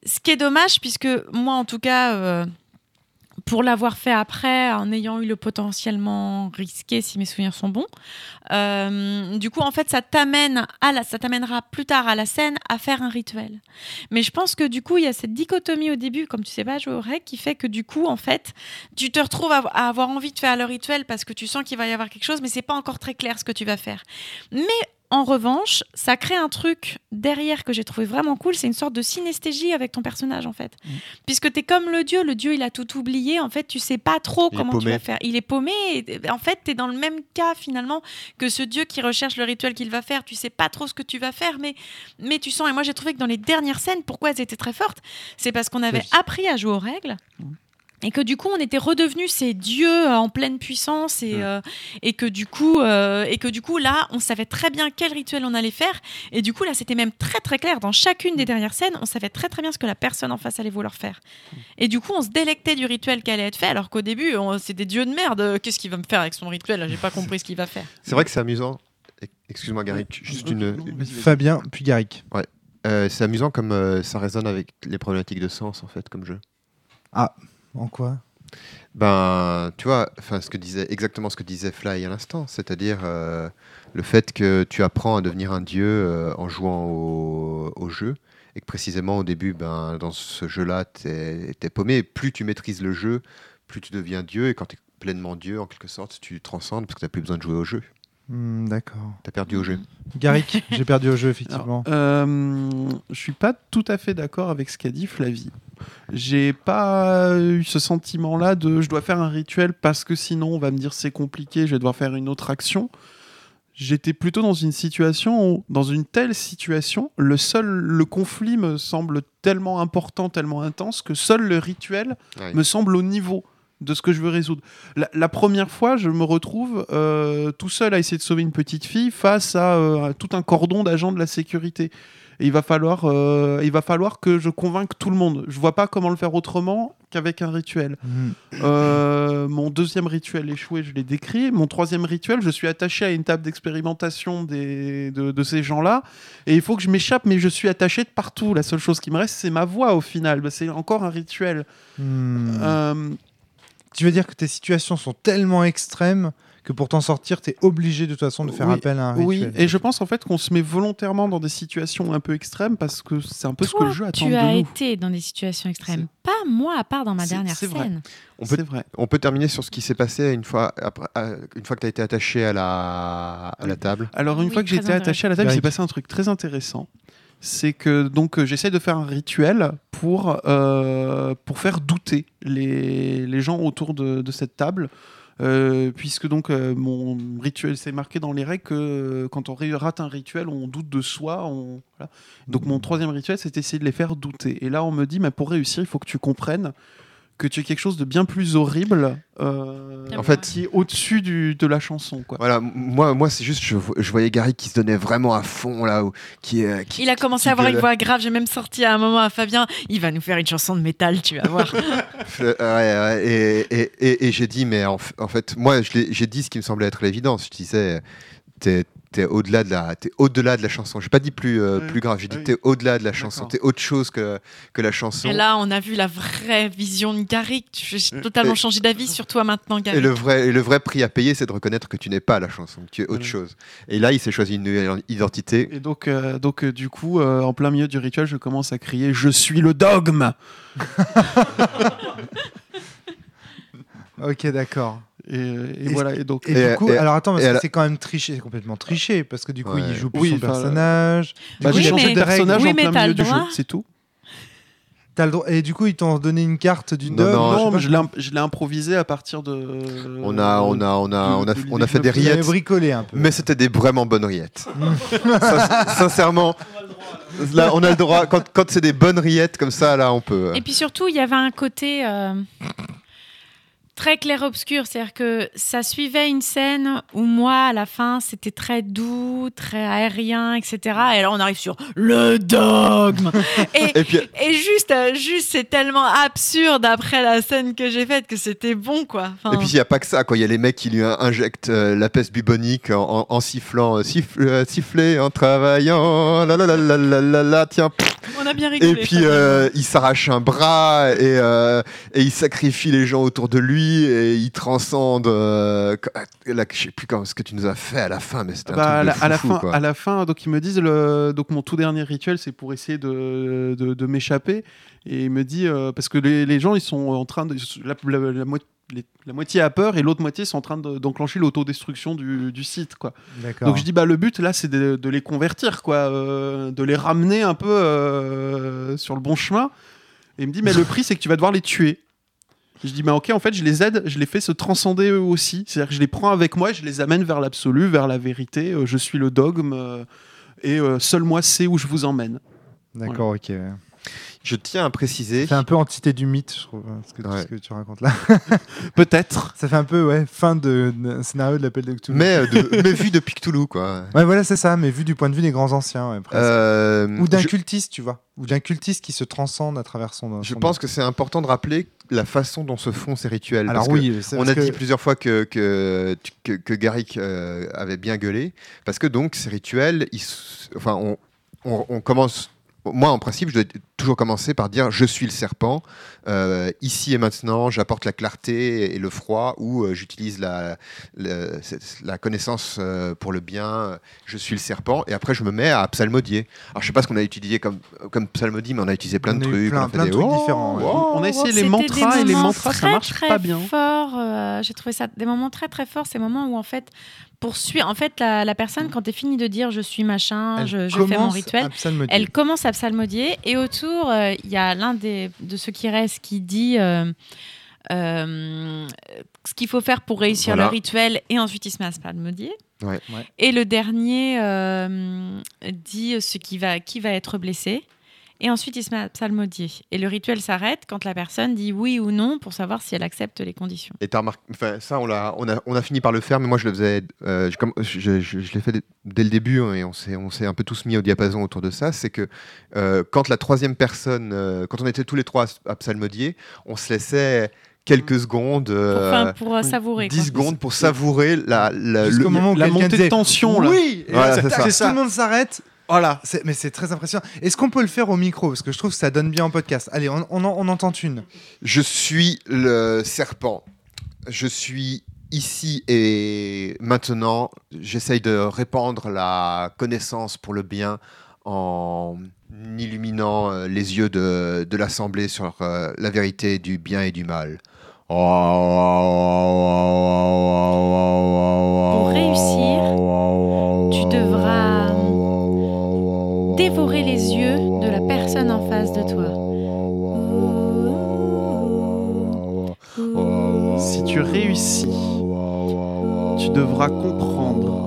Ce qui est dommage puisque moi en tout cas euh, pour l'avoir fait après, en ayant eu le potentiellement risqué, si mes souvenirs sont bons. Euh, du coup, en fait, ça t'amène à la, ça t'amènera plus tard à la scène à faire un rituel. Mais je pense que du coup, il y a cette dichotomie au début, comme tu sais pas jouer au règles, qui fait que du coup, en fait, tu te retrouves à, à avoir envie de faire le rituel parce que tu sens qu'il va y avoir quelque chose, mais c'est pas encore très clair ce que tu vas faire. Mais en revanche, ça crée un truc derrière que j'ai trouvé vraiment cool, c'est une sorte de synesthésie avec ton personnage en fait. Mm. Puisque tu es comme le dieu, le dieu il a tout oublié, en fait tu sais pas trop Il comment tu vas faire. Il est paumé, et en fait tu es dans le même cas finalement que ce dieu qui recherche le rituel qu'il va faire, tu sais pas trop ce que tu vas faire, mais, mais tu sens, et moi j'ai trouvé que dans les dernières scènes, pourquoi elles étaient très fortes, c'est parce qu'on avait appris à jouer aux règles. Et que du coup, on était redevenus ces dieux euh, en pleine puissance et, Mm. euh, et que du coup, euh, et que du coup, là, on savait très bien quel rituel on allait faire. Et du coup, là, c'était même très très clair dans chacune des dernières scènes. On savait très très bien ce que la personne en face allait vouloir faire. Et du coup, on se délectait du rituel qui allait être fait, alors qu'au début, c'est des dieux de merde. Qu'est-ce qu'il va me faire avec son rituel J'ai pas compris ce qu'il va faire. C'est vrai que c'est amusant. E- Excuse-moi, Gary, juste une. Fabien, puis Garrick. Euh, c'est amusant comme euh, ça résonne avec les problématiques de sens en fait comme jeu. En quoi? Ben, tu vois, enfin, ce que disait exactement ce que disait Fly à l'instant, c'est-à-dire euh, le fait que tu apprends à devenir un dieu euh, en jouant au, au jeu, et que précisément au début, ben, dans ce jeu-là, t'es es paumé. Plus tu maîtrises le jeu, plus tu deviens dieu, et quand tu es pleinement dieu, en quelque sorte, tu transcendes parce que tu n'as plus besoin de jouer au jeu. Hmm, D'accord. Tu as perdu au jeu. Garrick, j'ai perdu au jeu, effectivement. Alors, euh, je suis pas tout à fait d'accord avec ce qu'a dit Flavie. J'ai pas eu ce sentiment-là de je dois faire un rituel parce que sinon on va me dire c'est compliqué, je vais devoir faire une autre action. J'étais plutôt dans une situation où, dans une telle situation, le seul le conflit me semble tellement important, tellement intense que seul le rituel Ouais. me semble au niveau de ce que je veux résoudre. La, la première fois, je me retrouve euh, tout seul à essayer de sauver une petite fille face à, euh, à tout un cordon d'agents de la sécurité. Et il va falloir, euh, il va falloir que je convainque tout le monde. Je vois pas comment le faire autrement qu'avec un rituel. Hmm. Euh, mon deuxième rituel échoué, je l'ai décrit. Mon troisième rituel, je suis attaché à une table d'expérimentation des, de, de ces gens-là. Et il faut que je m'échappe, mais je suis attaché de partout. La seule chose qui me reste, c'est ma voix au final. Bah, c'est encore un rituel. Hmm. Euh, Tu veux dire que tes situations sont tellement extrêmes que pour t'en sortir, tu es obligé de toute façon de faire Oui, appel à un oui, rituel. et je pense en fait qu'on se met volontairement dans des situations un peu extrêmes parce que c'est un peu ce que le jeu attend tu de as nous. été dans des situations extrêmes. Pas moi, à part dans ma dernière c'est vrai. scène. On peut, C'est vrai. on peut terminer sur ce qui s'est passé une fois, après, une fois que tu as été attaché à la, à la table. Alors une Oui, fois que très j'étais attaché à la table, il s'est passé un truc très intéressant. C'est que donc euh, j'essaie de faire un rituel pour, euh, pour faire douter les, les gens autour de, de cette table. Euh, puisque donc euh, mon rituel, c'est marqué dans les règles que euh, quand on rate un rituel, on doute de soi. On, voilà. Donc mon troisième rituel, c'est essayer de les faire douter. Et là, on me dit, mais pour réussir, il faut que tu comprennes que tu es quelque chose de bien plus horrible, euh, En fait, qui est au-dessus de la chanson. Quoi. Voilà, moi, moi c'est juste, je, vo- je voyais Gary qui se donnait vraiment à fond là, où- qui, euh, qui- Il a commencé qui à avoir une voix grave. J'ai même sorti à un moment à Fabien. Il va nous faire une chanson de métal, tu vas voir. Euh, ouais, ouais, et, et, et, et j'ai dit, mais en, en fait, moi, j'ai dit ce qui me semblait être l'évidence. Je disais, t'es es au-delà de la, t'es au-delà de la chanson. J'ai pas dit plus, euh, Ouais, plus grave. J'ai dit, oui. t'es au-delà de la chanson. T'es autre chose que, que la chanson. Et là, on a vu la vraie vision de Garrick. J'ai totalement Et- changé d'avis sur toi maintenant, Et Garrick. le vrai, et le vrai prix à payer, c'est de reconnaître que tu n'es pas la chanson, que tu es autre Voilà. chose. Et là, il s'est choisi une nouvelle identité. Et donc, euh, donc euh, du coup, euh, en plein milieu du rituel, je commence à crier Je suis le dogme Ok, d'accord. Et, euh, et Et voilà. Et donc, Et, Et- du coup, et- alors attends, c'est quand même triché, c'est complètement triché, parce que du coup, Ouais. il joue plus Oui, son personnage. Bah, coup, Oui, j'ai il changé de personnage Oui, en plein milieu du jeu, c'est tout. T'as le droit- Et du coup, ils t'ont donné une carte du Non, non, Non, je l'ai imp- je l'ai improvisé à partir de. On a, on a, on a, de- on a, on a fait des rillettes. bricolé un peu. Mais c'était des vraiment bonnes rillettes. Sin- Sincèrement, là, on a le droit. Quand, quand c'est des bonnes rillettes comme ça, là, on peut. euh, Et puis surtout, il y avait un côté euh, très clair-obscur. C'est-à-dire que ça suivait une scène où moi, à la fin, c'était très doux, très aérien, etc. Et là, on arrive sur le dogme. et, Et puis, et juste, euh, juste c'est tellement absurde après la scène que j'ai faite que c'était bon, quoi. Enfin, et puis, il n'y a pas que ça. quoi. Il y a les mecs qui lui injectent euh, la peste bubonique en, en- en sifflant, euh, siffle- euh, siffler en travaillant. La la la la la la la. Tiens, On a bien rigolé. Et puis euh, il s'arrache un bras et, euh, et il sacrifie les gens autour de lui et il transcende. Euh, là, je sais plus comment ce que tu nous as fait à la fin, mais c'était un Bah, à, truc la, de à la fin, quoi. à la fin, donc ils me disent le, donc mon tout dernier rituel, c'est pour essayer de, de, de m'échapper. Et il me dit euh, parce que les, les gens, ils sont en train de la, la- la mo- les- la moitié a peur et l'autre moitié sont en train de- d'enclencher l'autodestruction du, du site, quoi. Donc je dis bah le but là, c'est de, de les convertir, quoi, euh, de les ramener un peu euh, sur le bon chemin. Et il me dit mais le prix, c'est que tu vas devoir les tuer. Je dis, bah ok, en fait, je les aide, je les fais se transcender eux aussi. C'est-à-dire que je les prends avec moi, je les amène vers l'absolu, vers la vérité. Euh, je suis le dogme, euh, et euh, seul moi sais où je vous emmène. D'accord, ok. Je tiens à préciser. C'est un peu entité du mythe, je trouve, hein, ce que, Ouais. ce que tu racontes là. Peut-être. Ça fait un peu, ouais, fin de, scénario de l'appel de Cthulhu. Mais, euh, de- mais vu depuis Cthulhu, quoi. Ouais, voilà, c'est ça, mais vu du point de vue des grands anciens, ouais. Euh, Ou d'un je- cultiste, tu vois. Ou d'un cultiste qui se transcende à travers son. Je son- pense que c'est important de rappeler la façon dont se font ces rituels. Alors parce que oui, c'est On a que- dit plusieurs fois que, que, que, que Garrick euh, avait bien gueulé, parce que donc ces rituels, ils enfin, on, on, on commence. Moi, en principe, je dois toujours commencer par dire je suis le serpent, euh, ici et maintenant, j'apporte la clarté et le froid, ou euh, j'utilise la, la connaissance euh, pour le bien, je suis le serpent, et après je me mets à psalmodier. Alors je sais pas ce qu'on a utilisé comme, comme psalmodie, mais on a utilisé plein On de trucs. plein- on a fait plein de des trucs oh, différents, oh, On a essayé les C'était mantras et les mantras, ça marche très pas bien. Forts, euh, J'ai trouvé ça des moments très très forts, ces moments où en fait, pour suivre, en fait, la, la personne quand tu fini de dire je suis machin, je, je fais mon commence rituel, elle commence à psalmodier et autour euh, il y a l'un des de ceux qui restent qui dit euh, euh, ce qu'il faut faire pour réussir Voilà. le rituel et ensuite il se met à psalmodier. Ouais. Ouais. Et le dernier euh, dit ce qui va qui va être blessé. Et ensuite, il se met à psalmodier. Et le rituel s'arrête quand la personne dit oui ou non pour savoir si elle accepte les conditions. Et t'as remarqué, enfin, ça, on, l'a, on, a, on a fini par le faire, mais moi, je le faisais, euh, je, comme- je, je- je l'ai fait dès, le début, hein, et on s'est, on s'est un peu tous mis au diapason autour de ça. C'est que euh, quand la troisième personne, euh, quand on était tous les trois à, à psalmodier, on se laissait quelques secondes, Pour, euh, enfin, pour euh, savourer. 10 quoi. secondes pour savourer la, la- Jusqu'au le- moment où la montée de tension, là. Oui, et Voilà, là, c'est ça. tout le monde s'arrête. Voilà. C'est- mais c'est très impressionnant. Est-ce qu'on peut le faire au micro? Parce que je trouve que ça donne bien en podcast. Allez, on, on en, on en tente une. Je suis le serpent. Je suis ici et maintenant. J'essaye de répandre la connaissance pour le bien en illuminant euh, les yeux de, de l'Assemblée sur euh, la vérité du bien et du mal. Pour réussir, tu devras dévorer les yeux de la personne en face de toi. Si tu réussis, tu devras comprendre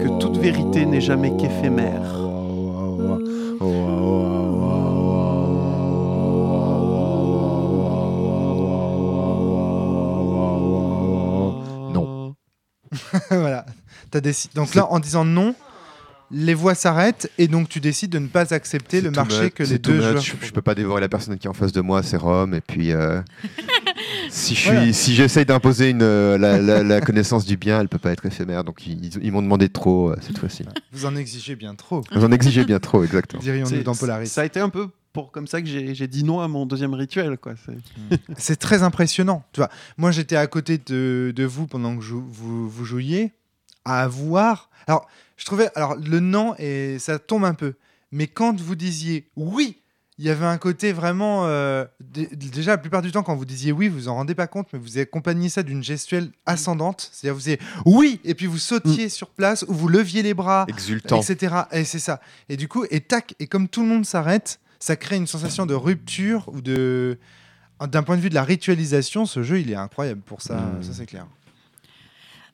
que toute vérité n'est jamais qu'éphémère. Non. voilà. T'as décidé. Donc là, en disant non, les voix s'arrêtent et donc tu décides de ne pas accepter le marché que les deux joueurs. Je, je peux pas dévorer la personne qui est en face de moi, c'est Rome. Et puis, euh, si je Voilà. si j'essaye d'imposer une euh, la, la- la connaissance du bien, elle peut pas être éphémère. Donc ils, ils m'ont demandé trop euh, cette fois-ci. Vous en exigez bien trop, Vous en exigez bien trop, exactement. dirions-nous dans Polaris. Ça a été un peu pour comme ça que j'ai dit non à mon deuxième rituel. Quoi. C'est- C'est très impressionnant. Tu vois, moi j'étais à côté de, de vous pendant que jou- vous, vous jouiez, à voir. Alors, je trouvais, alors le non et ça tombe un peu, mais quand vous disiez oui, il y avait un côté vraiment. euh, dé- déjà, la plupart du temps, quand vous disiez oui, vous en rendez pas compte, mais vous accompagniez ça d'une gestuelle ascendante. C'est-à-dire, vous disiez oui, et puis vous sautiez sur place ou vous leviez les bras Exultant. etc. Et c'est ça. Et du coup, et tac, et comme tout le monde s'arrête, ça crée une sensation de rupture ou de. D'un point de vue de la ritualisation, ce jeu, il est incroyable pour ça, Mm. ça c'est clair.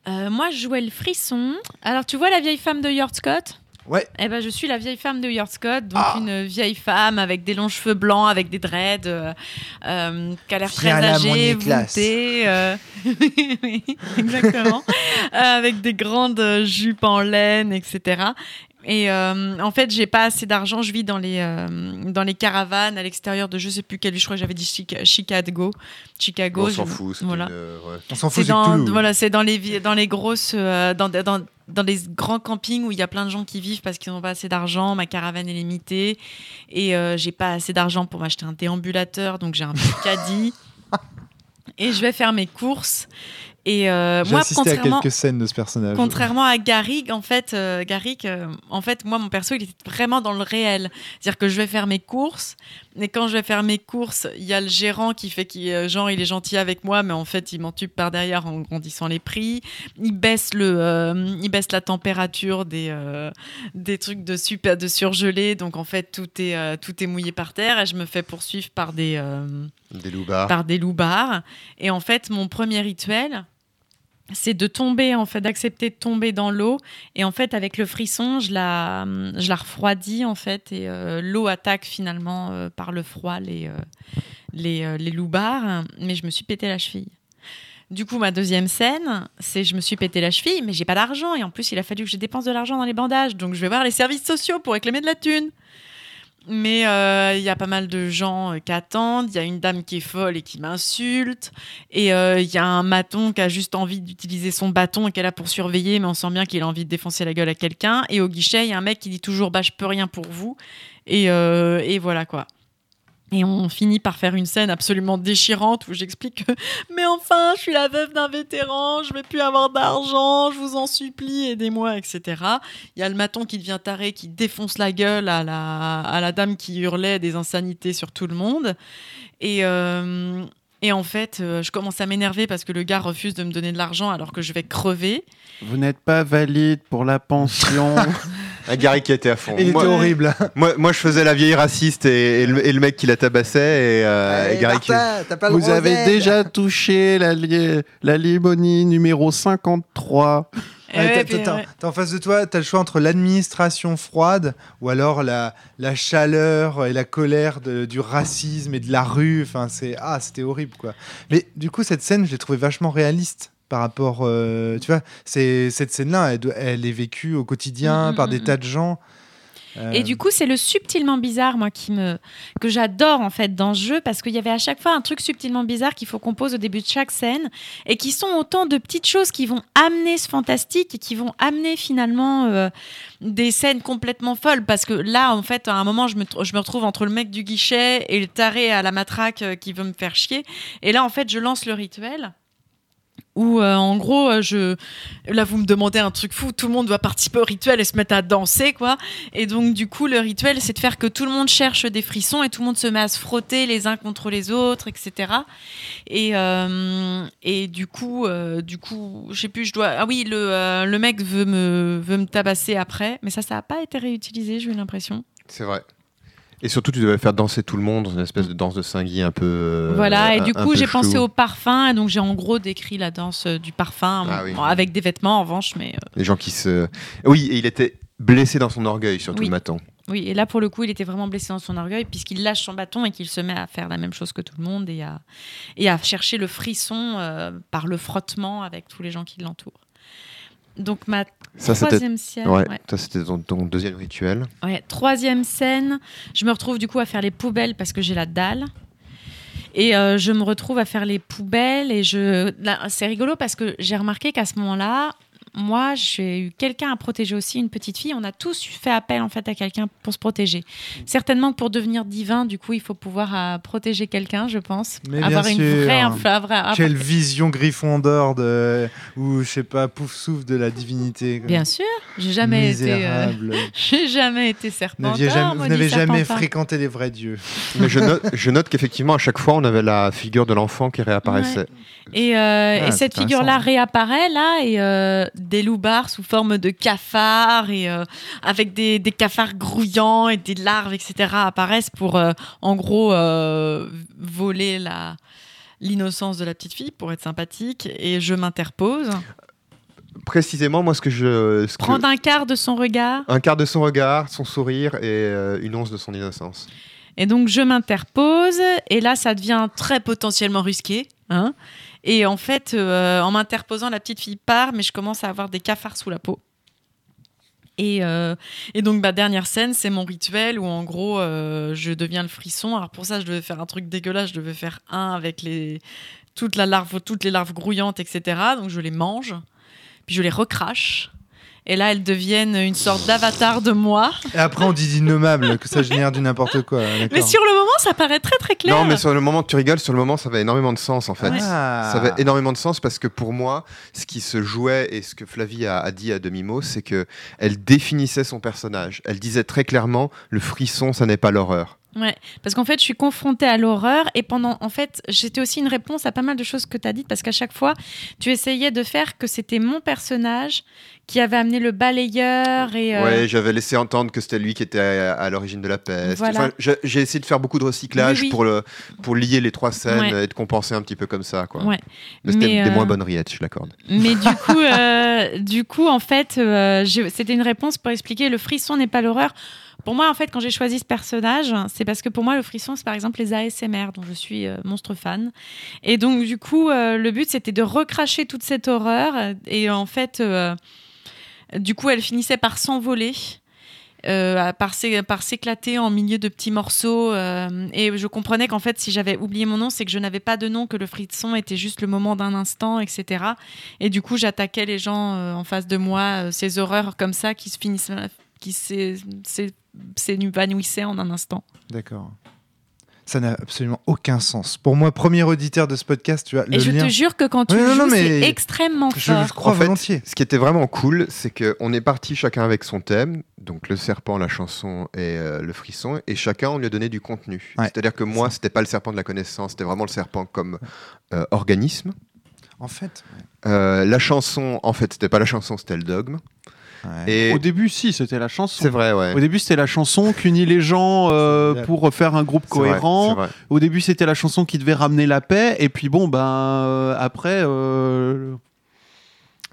Euh, moi, je jouais le frisson. Alors, tu vois la vieille femme de Yard Scott? Ouais. Eh ben, je suis la vieille femme de Yard Scott, donc Ah. une vieille femme avec des longs cheveux blancs, avec des dreads, euh, euh, qui a l'air très âgée, voûtée. euh, oui, exactement. Avec des grandes jupes en laine, etc. Et euh, en fait, j'ai pas assez d'argent. Je vis dans les, euh, dans les caravanes à l'extérieur de je sais plus quelle ville. Je crois que j'avais dit Chica- Chicago. Chicago. On s'en je- fout. c'est Voilà. une, euh, ouais. On s'en C'est fout, c'est dans, voilà, c'est dans les, dans les grosses. euh, dans, dans, dans les grands campings où il y a plein de gens qui vivent parce qu'ils n'ont pas assez d'argent. Ma caravane est limitée. Et euh, j'ai pas assez d'argent pour m'acheter un déambulateur. Donc j'ai un petit caddie. Et je vais faire mes courses. Et euh, moi, assisté à contrairement, quelques scènes de ce personnage. Contrairement à Garrick, en fait, euh, Garrick, euh, en fait, moi, mon perso, il était vraiment dans le réel. C'est-à-dire que je vais faire mes courses, et quand je vais faire mes courses, il y a le gérant qui fait qu'il, euh, genre, il est gentil avec moi, mais en fait, il m'entube par derrière en grandissant les prix. Il baisse le, euh, il baisse la température des, euh, des trucs de super, de surgelé. Donc, en fait, tout est, euh, tout est mouillé par terre, et je me fais poursuivre par des, Des loupards. par des loupards. Et en fait, mon premier rituel, c'est de tomber, en fait, d'accepter de tomber dans l'eau. Et en fait, avec le frisson, je la, je la refroidis, en fait, et euh, l'eau attaque finalement euh, par le froid les, euh, les, euh. Mais je me suis pété la cheville. Du coup, ma deuxième scène, c'est je me suis pété la cheville, mais j'ai pas d'argent. Et en plus, il a fallu que je dépense de l'argent dans les bandages. Donc, je vais voir les services sociaux pour réclamer de la thune. Mais euh, il y a pas mal de gens euh, qui attendent. Il y a une dame qui est folle et qui m'insulte. Et euh, il y a un maton qui a juste envie d'utiliser son bâton et est là pour surveiller, mais on sent bien qu'il a envie de défoncer la gueule à quelqu'un. Et au guichet, il y a un mec qui dit toujours Bah, je peux rien pour vous. Et, et voilà quoi. Et on finit par faire une scène absolument déchirante où j'explique que Mais enfin, je suis la veuve d'un vétéran, je vais plus avoir d'argent, je vous en supplie, aidez-moi, etc. Il y a le maton qui devient taré, qui défonce la gueule à la, à la dame qui hurlait des insanités sur tout le monde. Et, euh, et en fait, euh, je commence à m'énerver parce que le gars refuse de me donner de l'argent alors que je vais crever. Vous n'êtes pas valide pour la pension. Un Gary qui était à fond. Il moi, était horrible. moi, moi, je faisais la vieille raciste et, et le, et le mec qui la tabassait et, euh, et Gary qui- Vous avez déjà touché la, li- la limonie numéro 53. Ouais, t'as- t'as- ouais. t'as en face de toi, tu as le choix entre l'administration froide ou alors la, la chaleur et la colère de- du racisme et de la rue. Enfin, c'est ah, c'était horrible quoi. Mais du coup, cette scène, je l'ai trouvée vachement réaliste par rapport, euh, tu vois, c'est cette scène-là, elle, est vécue au quotidien Mm, mm, par des mm. tas de gens. Et Euh, du coup, c'est le subtilement bizarre, moi, qui me que j'adore en fait dans ce jeu, parce qu'il y avait à chaque fois un truc subtilement bizarre qu'il faut qu'on pose au début de chaque scène, et qui sont autant de petites choses qui vont amener ce fantastique et qui vont amener finalement euh, des scènes complètement folles. Parce que là, en fait, à un moment, je me, je me retrouve entre le mec du guichet et le taré à la matraque euh, qui veut me faire chier. Et là, en fait, je lance le rituel. Où euh, en gros, euh, je là vous me demandez un truc fou, tout le monde doit participer au rituel et se mettre à danser quoi. Et donc, du coup, le rituel, c'est de faire que tout le monde cherche des frissons et tout le monde se met à se frotter les uns contre les autres, etc. Et, euh, et du coup, du coup, je sais plus, je dois. Ah oui, le, le mec veut me, veut me tabasser après, mais ça, ça n'a pas été réutilisé, j'ai eu l'impression. C'est vrai. Et surtout, tu devais faire danser tout le monde dans une espèce de danse de Saint-Guy un peu. euh, voilà, et un- du coup, j'ai pensé au parfum, et donc j'ai en gros décrit la danse euh, du parfum, Ah oui. avec des vêtements en revanche, mais. euh, Les gens qui se. Oui, et il était blessé dans son orgueil, surtout Oui. le matin. Oui, et là pour le coup, il était vraiment blessé dans son orgueil puisqu'il lâche son bâton et qu'il se met à faire la même chose que tout le monde et à, et à chercher le frisson euh, par le frottement avec tous les gens qui l'entourent. Donc ma Ça, troisième scène, Ouais, ouais. ça, c'était ton, ton deuxième rituel. Ouais, troisième scène, je me retrouve du coup à faire les poubelles parce que j'ai la dalle. Et euh, je me retrouve à faire les poubelles et je. C'est rigolo parce que j'ai remarqué qu'à ce moment-là, moi, j'ai eu quelqu'un à protéger aussi, une petite fille. On a tous fait appel en fait à quelqu'un pour se protéger. Certainement pour devenir divin, du coup, il faut pouvoir euh, protéger quelqu'un, je pense. Mais bien avoir une sûr. vraie, inf- un vrai- Quelle vision griffon d'or de ou je sais pas pouf souffle de la divinité. quoi. Bien sûr, j'ai jamais été. euh. J'ai jamais été Vous serpent. n'aviez jamais, vous n'avez jamais fréquenté les vrais dieux. Mais je note, je note qu'effectivement, à chaque fois, on avait la figure de l'enfant qui réapparaissait. Et, euh, Ah, et cette figure-là réapparaît là, et euh, des loupards sous forme de cafards, et euh, avec des, des cafards grouillants et des larves, etc., apparaissent pour, euh, en gros, euh, voler la l'innocence de la petite fille pour être sympathique et je m'interpose Précisément, moi, ce que je. ce que- prendre un quart de son regard un quart de son regard, son sourire et euh, une once de son innocence. et donc je m'interpose et là ça devient très potentiellement risqué hein et en fait euh, en m'interposant la petite fille part mais je commence à avoir des cafards sous la peau Et, euh, et donc, ma dernière scène, c'est mon rituel où, en gros, euh, je deviens le frisson. Alors, pour ça, je devais faire un truc dégueulasse. Je devais faire un avec les, toutes les larves grouillantes, etc. Donc, je les mange, puis je les recrache. Et là, elles deviennent une sorte d'avatar de moi. Et après, on dit innommable, que ça génère du n'importe quoi. Mais sur le moment, ça paraît très très clair. Non, mais sur le moment que tu rigoles, sur le moment, ça avait énormément de sens en fait. Ouais. Ah. Ça avait énormément de sens parce que pour moi, ce qui se jouait et ce que Flavie a, a dit à demi-mot, c'est que elle définissait son personnage. Elle disait très clairement le frisson, ça n'est pas l'horreur. Ouais, parce qu'en fait, je suis confrontée à l'horreur et pendant, en fait, j'étais aussi une réponse à pas mal de choses que tu as dites parce qu'à chaque fois, tu essayais de faire que c'était mon personnage qui avait amené le balayeur et. euh, Ouais, j'avais laissé entendre que c'était lui qui était à, à l'origine de la peste. Voilà. Enfin, j'ai essayé de faire beaucoup de recyclage Oui, oui. Pour, le, pour lier les trois scènes Ouais. et de compenser un petit peu comme ça. Quoi. Ouais. Mais c'était des euh, moins bonnes rillettes, je l'accorde. Mais du coup, euh, du coup, en fait, c'était une réponse pour expliquer le frisson n'est pas l'horreur. Pour moi, en fait, quand j'ai choisi ce personnage, c'est parce que pour moi, le frisson, c'est par exemple les ASMR, dont je suis euh, monstre fan. Et donc, du coup, euh, le but, c'était de recracher toute cette horreur. Et en fait, euh, du coup, elle finissait par s'envoler. par s'é- par s'éclater en milieu de petits morceaux et je comprenais qu'en fait si j'avais oublié mon nom c'est que je n'avais pas de nom que le frisson était juste le moment d'un instant etc et du coup j'attaquais les gens en face de moi ces horreurs comme ça qui se finissent qui s'é- s'é- s'évanouissaient en un instant D'accord. Ça n'a absolument aucun sens. Pour moi, premier auditeur de ce podcast, tu as le et je lien. te jure que quand tu non, joues non, c'est extrêmement Je fort le crois En fait, volontiers. Ce qui était vraiment cool, c'est qu'on est parti chacun avec son thème, donc le serpent, la chanson et euh, le frisson, et chacun on lui a donné du contenu. Ouais, C'est-à-dire que moi, c'était pas le serpent de la connaissance, c'était vraiment le serpent comme euh, organisme. En fait. Euh, la chanson, en fait, c'était pas la chanson, c'était le dogme. Ouais. Et Au début, si, c'était la chanson. c'est vrai, ouais. Au début, c'était la chanson qui unit les gens euh, pour faire un groupe cohérent. vrai. Au début, c'était la chanson qui devait ramener la paix. Et puis, bon, ben, euh, après, euh,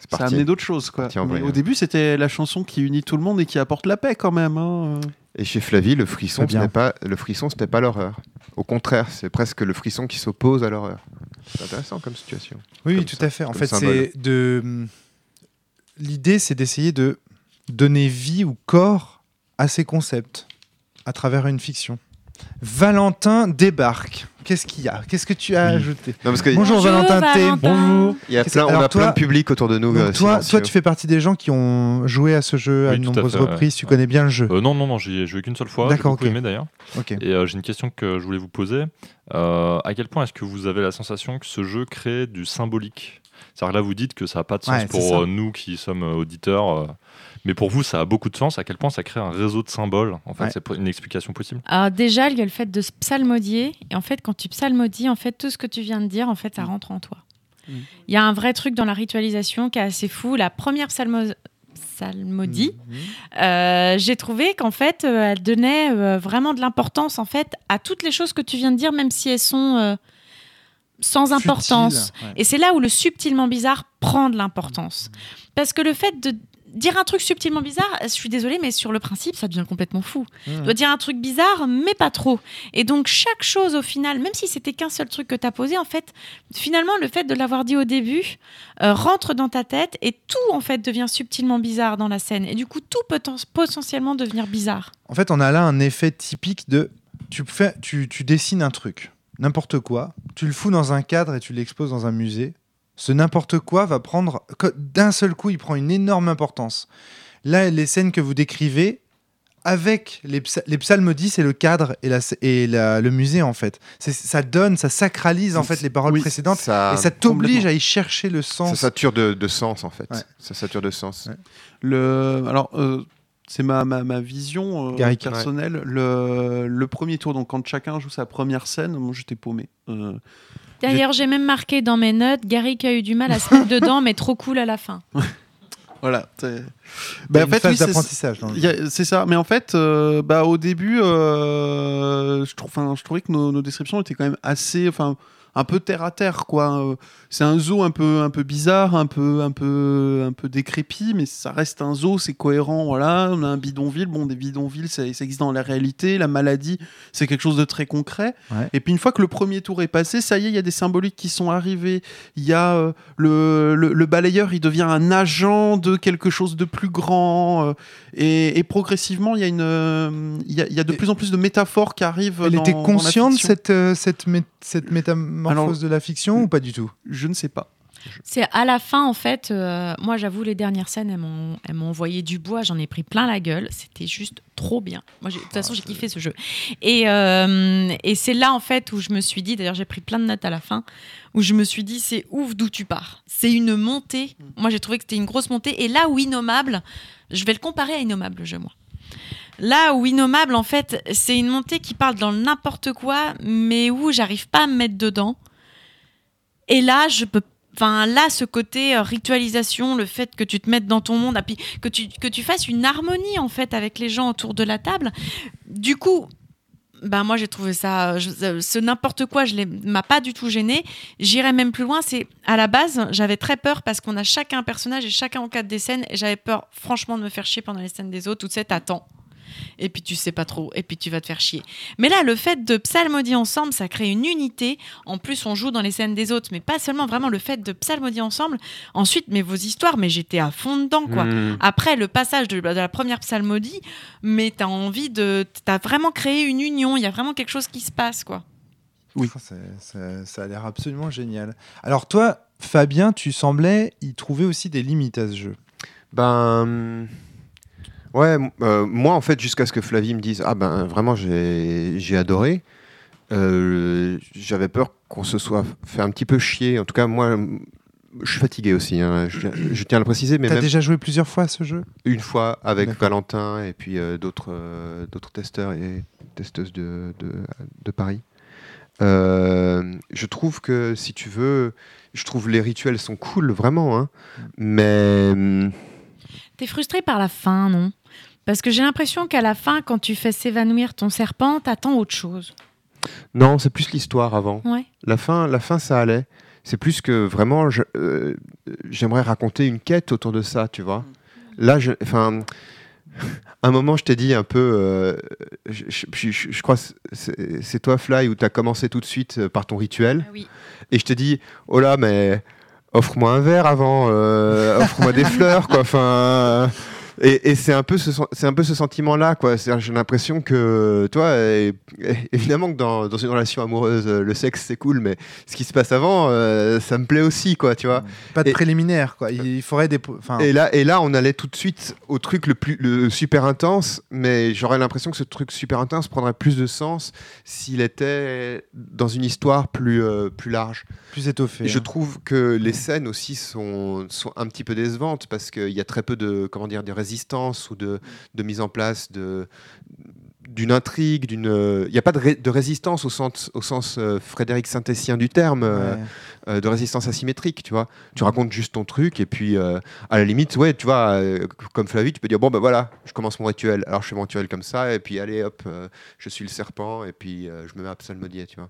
ça a amené d'autres choses. Quoi. Parti au début, c'était la chanson qui unit tout le monde et qui apporte la paix quand même. hein. Et chez Flavie, le frisson, ce n'est pas le frisson, c'était pas l'horreur. Au contraire, c'est presque le frisson qui s'oppose à l'horreur. C'est intéressant comme situation. Oui, Comme tout ça, à fait. En fait, c'est de. L'idée, c'est d'essayer de donner vie ou corps à ces concepts à travers une fiction. Valentin débarque. Qu'est-ce qu'il y a? Qu'est-ce que tu as Oui. ajouté? Non, parce que Bonjour, Valentin T. Bonjour. il y a Qu'est-ce- plein, on a toi- plein de public autour de nous. Euh, toi, tu fais partie des gens qui ont joué à ce jeu à de à nombreuses ouais. reprises. Tu connais bien le jeu. Euh, non, non, non, j'y ai joué qu'une seule fois. D'accord, aimé d'ailleurs. Et euh, j'ai une question que je voulais vous poser. Euh, à quel point est-ce que vous avez la sensation que ce jeu crée du symbolique? C'est-à-dire que là, vous dites que ça n'a pas de sens Ouais, pour euh, nous qui sommes euh, auditeurs. euh, mais pour vous, ça a beaucoup de sens. À quel point ça crée un réseau de symboles En fait, Ouais. c'est une explication possible? Alors déjà, il y a le fait de se psalmodier. Et en fait, quand tu psalmodies, en fait, tout ce que tu viens de dire, en fait, ça rentre en toi. Mm. Il y a un vrai truc dans la ritualisation qui est assez fou. La première psalmo- psalmodie, euh, j'ai trouvé qu'en fait, euh, elle donnait euh, vraiment de l'importance en fait à toutes les choses que tu viens de dire, même si elles sont euh, sans importance. ouais. Et c'est là où le subtilement bizarre prend de l'importance. Parce que le fait de dire un truc subtilement bizarre, je suis désolée, mais sur le principe, ça devient complètement fou. Tu Mhm. dois dire un truc bizarre, mais pas trop. Et donc, chaque chose, au final, même si c'était qu'un seul truc que tu as posé, en fait, finalement, le fait de l'avoir dit au début euh, rentre dans ta tête et tout, en fait, devient subtilement bizarre dans la scène. Et du coup, tout peut en- potentiellement devenir bizarre. En fait, on a là un effet typique de tu, fais, tu, tu dessines un truc, n'importe quoi, tu le fous dans un cadre et tu l'exposes dans un musée. Ce n'importe quoi va prendre, que- d'un seul coup, il prend une énorme importance. Là, les scènes que vous décrivez, avec les, psa- les psalmodies, c'est le cadre et, la, et la- le musée, en fait. Ça donne, ça sacralise, en fait, les paroles Oui, précédentes. Ça, et ça t'oblige à y chercher le ça sens. sature de, de sens en fait. Ouais. Ça sature de sens. Ouais. Le, alors, euh, c'est ma, ma, ma vision euh, Garrick. personnelle. Le, le premier tour, donc quand chacun joue sa première scène, moi j'étais paumé. Euh, D'ailleurs, j'ai même marqué dans mes notes, Gary qui a eu du mal à se mettre dedans, mais trop cool à la fin. voilà. Bah, en fait, oui, c'est- d'apprentissage. C'est ça, mais en fait, euh, bah, au début, euh, je, trouve, enfin, je trouvais que nos, nos descriptions étaient quand même assez, enfin, un peu terre à terre, quoi. Euh, C'est un zoo un peu, un peu bizarre, un peu, un peu, un peu décrépit, mais ça reste un zoo, c'est cohérent, voilà. On a un bidonville, bon, des bidonvilles, ça, ça existe dans la réalité. La maladie, c'est quelque chose de très concret. Ouais. Et puis une fois que le premier tour est passé, ça y est, il y a des symboliques qui sont arrivés. Il y a euh, le, le, le balayeur, il devient un agent de quelque chose de plus grand. euh, et, et progressivement, il y a une, euh, il y a, il y a de plus en plus de métaphores qui arrivent. Elle dans- était dans consciente de fiction. cette, cette, mé- cette métamorphose Alors- de la fiction ou pas du tout? Je ne sais pas. C'est à la fin, en fait, euh, moi j'avoue, les dernières scènes, elles m'ont elles m'ont envoyé du bois, j'en ai pris plein la gueule, c'était juste trop bien. Moi, de toute façon, j'ai kiffé ce jeu. Et, euh, et c'est là, en fait, où je me suis dit, d'ailleurs, j'ai pris plein de notes à la fin, où je me suis dit, c'est ouf d'où tu pars. C'est une montée. Moi, j'ai trouvé que c'était une grosse montée. Et là où Innommable, je vais le comparer à Innommable, le jeu, moi. Là où Innommable, en fait, c'est une montée qui parle dans n'importe quoi, mais où j'arrive pas à me mettre dedans. Et là, je peux Enfin, là, ce côté euh, ritualisation, le fait que tu te mettes dans ton monde, puis que tu, que tu fasses une harmonie, en fait, avec les gens autour de la table. Du coup, ben moi, j'ai trouvé ça... ce n'importe quoi, je m'a pas du tout gêné. J'irais même plus loin, c'est... À la base, j'avais très peur parce qu'on a chacun un personnage et chacun encadre des scènes. Et j'avais peur, franchement, de me faire chier pendant les scènes des autres. Tout ça, t'attends. Et puis tu sais pas trop, et puis tu vas te faire chier. Mais là, le fait de psalmodier ensemble, ça crée une unité. En plus, on joue dans les scènes des autres, mais pas seulement vraiment le fait de psalmodier ensemble. Ensuite, mais vos histoires, mais j'étais à fond dedans, quoi. Hmm. Après le passage de, de la première psalmodie, mais t'as envie de. T'as vraiment créé une union, il y a vraiment quelque chose qui se passe, quoi. Oui. Ça, ça- ça a l'air absolument génial. Alors toi, Fabien, tu semblais y trouver aussi des limites à ce jeu. Ben. Ouais, euh, moi en fait, jusqu'à ce que Flavie me dise Ah ben vraiment, j'ai j'ai adoré, euh, j'avais peur qu'on se soit fait un petit peu chier. En tout cas, moi, je suis fatigué aussi, hein, je, je tiens à le préciser, mais T'as même déjà joué plusieurs fois à ce jeu? Une fois avec. Valentin et puis euh, d'autres euh, d'autres testeurs et testeuses de, de, de Paris. Euh, je trouve que si tu veux, je trouve les rituels sont cool, vraiment, hein, mais. hum, T'es frustré par la fin, non? Parce que j'ai l'impression qu'à la fin, quand tu fais s'évanouir ton serpent, t'attends autre chose. Non, c'est plus l'histoire avant. Ouais. La fin, la fin, ça allait. C'est plus que vraiment, euh, j'aimerais raconter une quête autour de ça, tu vois. Là, enfin, un moment, je t'ai dit un peu, euh, je, je- je- je crois, que c'est toi, Fly, où tu as commencé tout de suite euh, par ton rituel, oui. et je t'ai dit, oh là, mais offre-moi un verre avant, euh, offre-moi des fleurs, quoi. Enfin. Et, et c'est un peu ce, c'est un peu ce sentiment-là, quoi. C'est-à-dire, J'ai l'impression que, toi, évidemment que dans, dans une relation amoureuse, euh, le sexe c'est cool, mais ce qui se passe avant, euh, ça me plaît aussi, quoi, tu vois. Pas de préliminaire, quoi. Il faudrait des. Et là, et là, on allait tout de suite au truc le plus le super intense, mais j'aurais l'impression que ce truc super intense prendrait plus de sens s'il était dans une histoire plus euh, plus large. plus étoffé. Et je hein. trouve que les scènes aussi sont, sont un petit peu décevantes parce qu'il y a très peu de comment dire de résistance ou de, de mise en place de d'une intrigue, d'une il n'y a pas de, ré- de résistance au sens, au sens euh, Frédéric Saint-Essien du terme, euh, Ouais. euh, de résistance asymétrique, tu vois. Tu racontes juste ton truc et puis euh, à la limite, ouais, tu vois, euh, comme Flavie, tu peux dire bon ben voilà, je commence mon rituel. Alors je fais mon rituel comme ça et puis allez hop, euh, je suis le serpent et puis euh, je me mets à psalmodier, tu vois.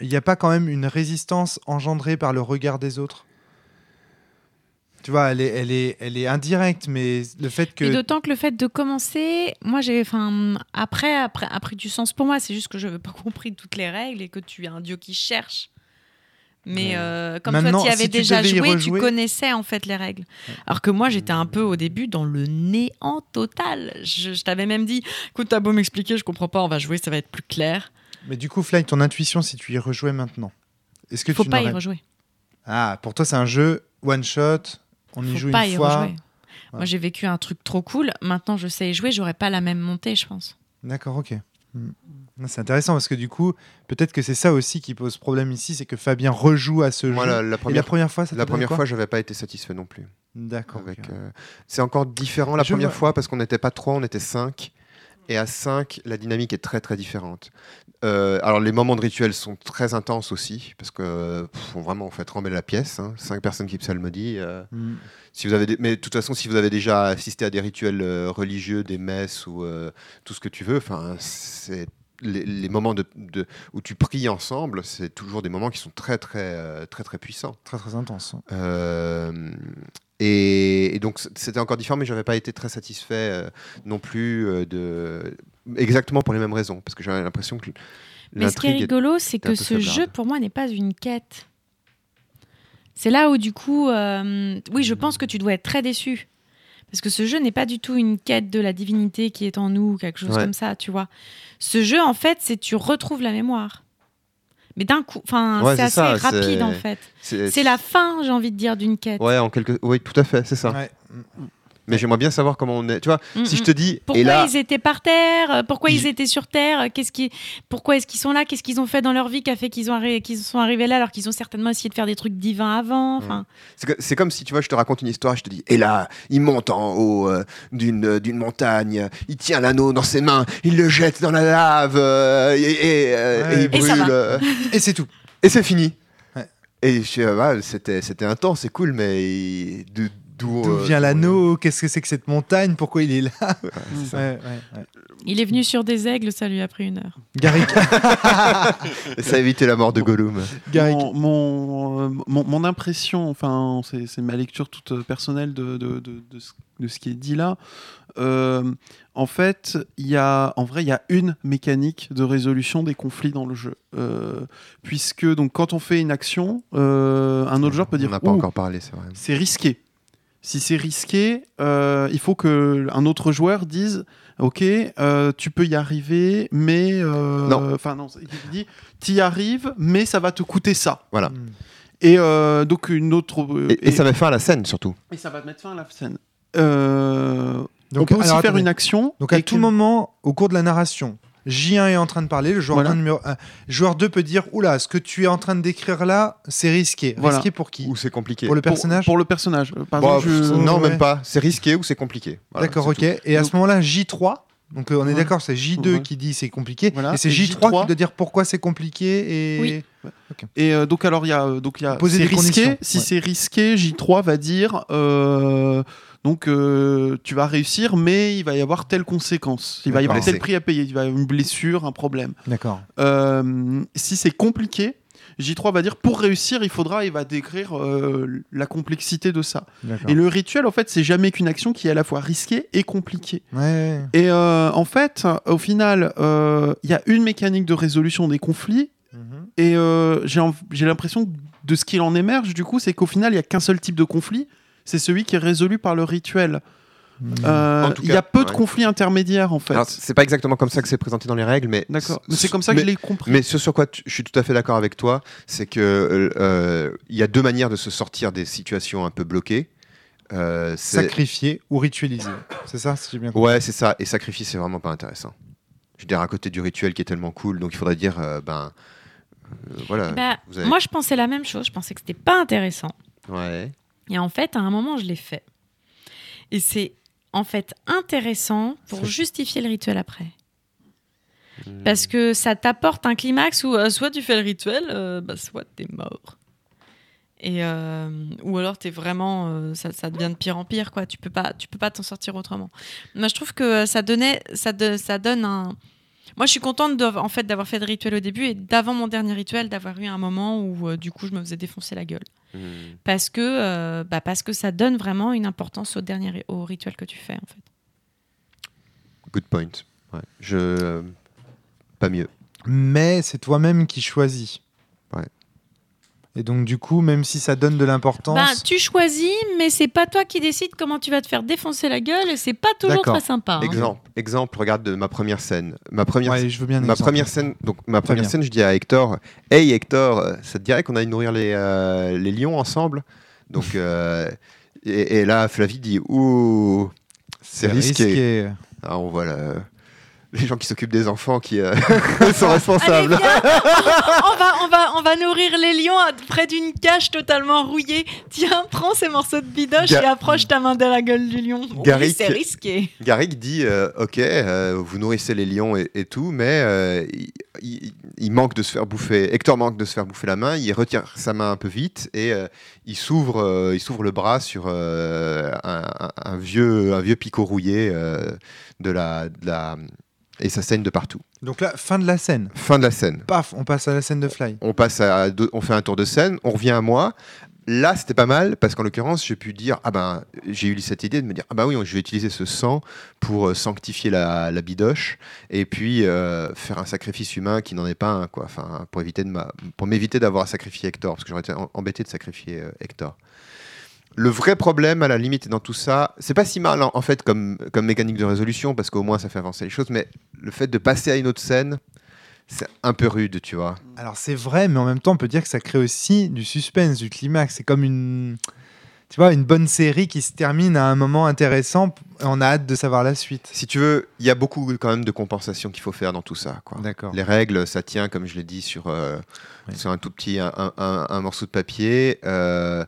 Il n'y a pas quand même une résistance engendrée par le regard des autres? Tu vois, elle est, elle est, elle est indirecte, mais le fait que. Et d'autant que le fait de commencer, moi j'ai, enfin, après, après, a pris du sens pour moi. C'est juste que je n'avais pas compris toutes les règles et que tu es un dieu qui cherche. Mais Ouais. euh, comme Maintenant, toi, tu y avais déjà joué, rejouer- tu connaissais en fait les règles. Alors que moi, j'étais un peu au début dans le néant total. Je, je t'avais même dit, écoute, t'as beau m'expliquer, je comprends pas, on va jouer, ça va être plus clair. Mais du coup, Fly, ton intuition, si tu y rejouais maintenant, est-ce que Faut tu pas y rejouer. Ah, pour toi, c'est un jeu one shot. On y Faut joue pas une y fois. rejouer. Moi, j'ai vécu un truc trop cool. Maintenant, je sais y jouer, j'aurais pas la même montée, je pense. D'accord, ok. Hmm. Non, C'est intéressant parce que du coup, peut-être que c'est ça aussi qui pose problème ici, c'est que Fabien rejoue à ce jeu. la, la Et la première, fois, ça la première fois, j'avais pas été satisfait non plus. D'accord. Euh, c'est encore différent la Je première vois. fois parce qu'on n'était pas trois, on était cinq. Et à 5, la dynamique est très très différente. Euh, alors les moments de rituel sont très intenses aussi, parce que pff, vraiment on fait trembler la pièce. Hein, cinq personnes qui psalmodient. euh, Hmm. si vous avez des- Mais de toute façon, si vous avez déjà assisté à des rituels euh, religieux, des messes ou euh, tout ce que tu veux, enfin, c'est les, les moments de, de- où tu pries ensemble, c'est toujours des moments qui sont très très très très puissants. Très très intense. Euh, et, et donc c'était encore différent, mais j'avais pas été très satisfait non plus de exactement pour les mêmes raisons, parce que j'avais l'impression que Mais ce qui est rigolo, c'est que ce faiblarde. jeu, pour moi, n'est pas une quête. C'est là où, du coup, euh, oui, je pense que tu dois être très déçu. Parce que ce jeu n'est pas du tout une quête de la divinité qui est en nous, ou quelque chose Ouais. comme ça, tu vois. Ce jeu, en fait, c'est tu retrouves la mémoire. Mais d'un coup, enfin, Ouais, c'est assez ça, rapide, en fait. c'est C'est la fin, j'ai envie de dire, d'une quête. Ouais, en quelque oui, tout à fait, c'est ça. Ouais. Mais j'aimerais bien savoir comment on est. Tu vois, Mm, si je mm. te dis Pourquoi et là ils étaient par terre? Pourquoi ils Ils- étaient sur terre? Qu'est-ce qui... Pourquoi est-ce qu'ils sont là? Qu'est-ce qu'ils ont fait dans leur vie qui a fait qu'ils ont arri- qu'ils sont arrivés là alors qu'ils ont certainement essayé de faire des trucs divins avant? Enfin, C'est comme si tu vois, je te raconte une histoire, je te dis, et là, il monte en haut euh, d'une euh, d'une montagne, il tient l'anneau dans ses mains, il le jette dans la lave, euh, et, et, euh, Ouais. et il brûle, va. Et c'est tout. et c'est fini. Ouais. Et je, euh, ouais, c'était c'était intense, c'est cool, mais de- d'où euh, vient l'anneau Qu'est-ce que c'est que cette montagne? Pourquoi il est là? C'est ça. Ouais, ouais, ouais. Il est venu sur des aigles, ça lui a pris une heure. Garrick. Ça a évité la mort de Gollum. Garrick. Mon, mon, euh, mon- mon impression, enfin, c'est ma lecture toute euh, personnelle de, de, de- de ce, de ce qui est dit là. Euh, en fait, il y a, en vrai, il y a une mécanique de résolution des conflits dans le jeu. Euh, puisque, donc, quand on fait une action, euh, un autre joueur peut On dire n'a pas encore parlé, c'est vrai. c'est risqué. Si c'est risqué, euh, il faut que un autre joueur dise Ok, euh, tu peux y arriver, mais. euh, Non. Enfin, non, il dit Tu y arrives, mais ça va te coûter ça. Voilà. Hmm. Et euh, donc, une autre. euh, Et, et ça met fin à la scène surtout. et ça va te mettre fin à la scène. Euh, on Donc, peut aussi alors, faire attendez. une action. Donc à et tout moment, au cours de la narration, J1 est en train de parler, le joueur, Voilà. un numéro un. joueur 2 peut dire Oula, ce que tu es en train de décrire là, c'est risqué. Voilà. Risqué pour qui Ou c'est compliqué. Pour le personnage Pour, le personnage. Par Bon, exemple, je- pff, non, Ouais. même pas. C'est risqué ou c'est compliqué. Voilà, D'accord, ok. Et à ce moment-là, J3, donc euh, on est Ouais. d'accord, c'est J2 Ouais. qui dit c'est compliqué, Voilà. et c'est Et J3, J3 qui doit dire pourquoi c'est compliqué et. Oui. Et euh, donc alors il y a euh, donc il y a Poser c'est des risqué. conditions. Si c'est risqué, J3 va dire euh, donc tu vas réussir, mais il va y avoir telle conséquence. Il va y avoir tel prix à payer. Il va y avoir une blessure, un problème. D'accord. Si c'est compliqué, J3 va dire pour réussir, il faudra, il va décrire euh, la complexité de ça. Et le rituel, en fait, c'est jamais qu'une action qui est à la fois risquée et compliquée. Ouais. Et euh, en fait, au final, euh, il y a une mécanique de résolution des conflits. Mhm. Et j'ai l'impression de ce qu'il en émerge, du coup, c'est qu'au final, il y a qu'un seul type de conflit. C'est celui qui est résolu par le rituel. Euh, Il y a peu de conflits intermédiaires, en fait. Alors, c'est pas exactement comme ça que c'est présenté dans les règles, mais D'accord. C'est comme ça que mais- je l'ai compris. Mais ce sur quoi tu- je suis tout à fait d'accord avec toi, c'est que euh, euh, il y a deux manières de se sortir des situations un peu bloquées. Euh, Sacrifié ou ritualisé. C'est ça, si j'ai bien compris. ouais, c'est ça. Et sacrifier, c'est vraiment pas intéressant. Je veux dire, à côté du rituel qui est tellement cool, donc il faudrait dire, euh, ben, euh, voilà. Bah, vous avez- Moi, je pensais la même chose. Je pensais que c'était pas intéressant. Ouais. Et en fait, à un moment, je l'ai fait. Et c'est en fait intéressant pour justifier le rituel après. Hmm. Parce que ça t'apporte un climax où euh, soit tu fais le rituel, euh, bah, soit t'es mort. Et euh, ou alors t'es vraiment, euh, ça, ça devient de pire en pire quoi. Tu peux pas, tu peux pas t'en sortir autrement. Moi je trouve que euh, ça donnait, ça, de- ça donne un. Moi je suis contente de- en fait d'avoir fait le rituel au début et d'avant mon dernier rituel d'avoir eu un moment où euh, du coup je me faisais défoncer la gueule Hmm. parce que euh, bah, parce que ça donne vraiment une importance au dernier au rituel que tu fais en fait. Good point. Ouais. Je. Pas mieux. Mais c'est toi-même qui choisis. Et donc, du coup, même si ça donne de l'importance. Ben, tu choisis, mais c'est pas toi qui décides comment tu vas te faire défoncer la gueule et c'est pas toujours très sympa. hein. Exemple, exemple, regarde de ma première scène. Ma première Ouais, je veux bien Ma exemple. première scène, donc ma première scène, je dis à Hector, Hey Hector, euh, ça te dirait qu'on aille nourrir les, euh, les lions ensemble? Donc euh, et, et là Flavie dit Ouh, c'est risqué. Ah, on voit la- les gens qui s'occupent des enfants qui euh, sont responsables. on, va, on, va, on va nourrir les lions près d'une cage totalement rouillée. Tiens, prends ces morceaux de bidoche Ga- et approche ta main de la gueule du lion. Garrick- c'est risqué. Garrick dit euh, Ok, euh, vous nourrissez les lions et, et tout, mais il, manque de se faire bouffer. Hector manque de se faire bouffer la main. Il retire sa main un peu vite et il s'ouvre, il s'ouvre le bras sur un, un- un vieux, un vieux picot rouillé de la, de la et ça saigne de partout. Donc là, fin de la scène. Fin de la scène. Paf, on passe à la scène de Fly. On passe à deux- on fait un tour de scène, on revient à moi. Là, c'était pas mal parce qu'en l'occurrence, j'ai pu dire ah ben j'ai eu cette idée de me dire ah ben oui, je vais utiliser ce sang pour euh, sanctifier la, la bidoche et puis euh, faire un sacrifice humain qui n'en est pas un quoi. Enfin pour éviter de ma- pour m'éviter d'avoir à sacrifier Hector parce que j'aurais été embêté de sacrifier euh, Hector. Le vrai problème, à la limite, dans tout ça, c'est pas si mal en, en fait comme, comme mécanique de résolution parce qu'au moins ça fait avancer les choses, mais le fait de passer à une autre scène, c'est un peu rude, tu vois. Alors c'est vrai, mais en même temps, on peut dire que ça crée aussi du suspense, du climax. C'est comme une, tu vois, une bonne série qui se termine à un moment intéressant. et On a hâte de savoir la suite. Si tu veux, il y a beaucoup quand même de compensations qu'il faut faire dans tout ça. D'accord. Les règles, ça tient, comme je l'ai dit, sur, euh, Oui. sur un tout petit un, un- un- un morceau de papier. Euh,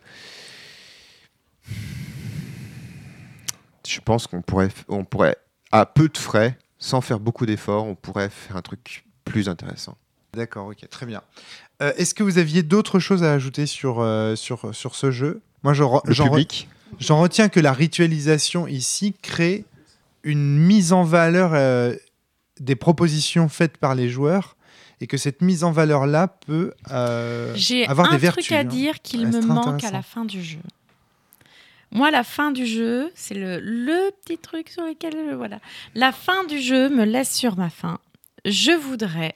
je pense qu'on pourrait, on pourrait, à peu de frais, sans faire beaucoup d'efforts, on pourrait faire un truc plus intéressant. D'accord, ok, très bien. Euh, Est-ce que vous aviez d'autres choses à ajouter sur, euh, sur, sur ce jeu? Moi, je re- Le j'en re- retiens que la ritualisation ici crée une mise en valeur euh, des propositions faites par les joueurs et que cette mise en valeur-là peut euh, J'ai avoir un des truc vertus. à hein. dire qu'il me manque à la fin du jeu. Moi, la fin du jeu, c'est le, le petit truc sur lequel. je- Voilà. La fin du jeu me laisse sur ma faim. Je voudrais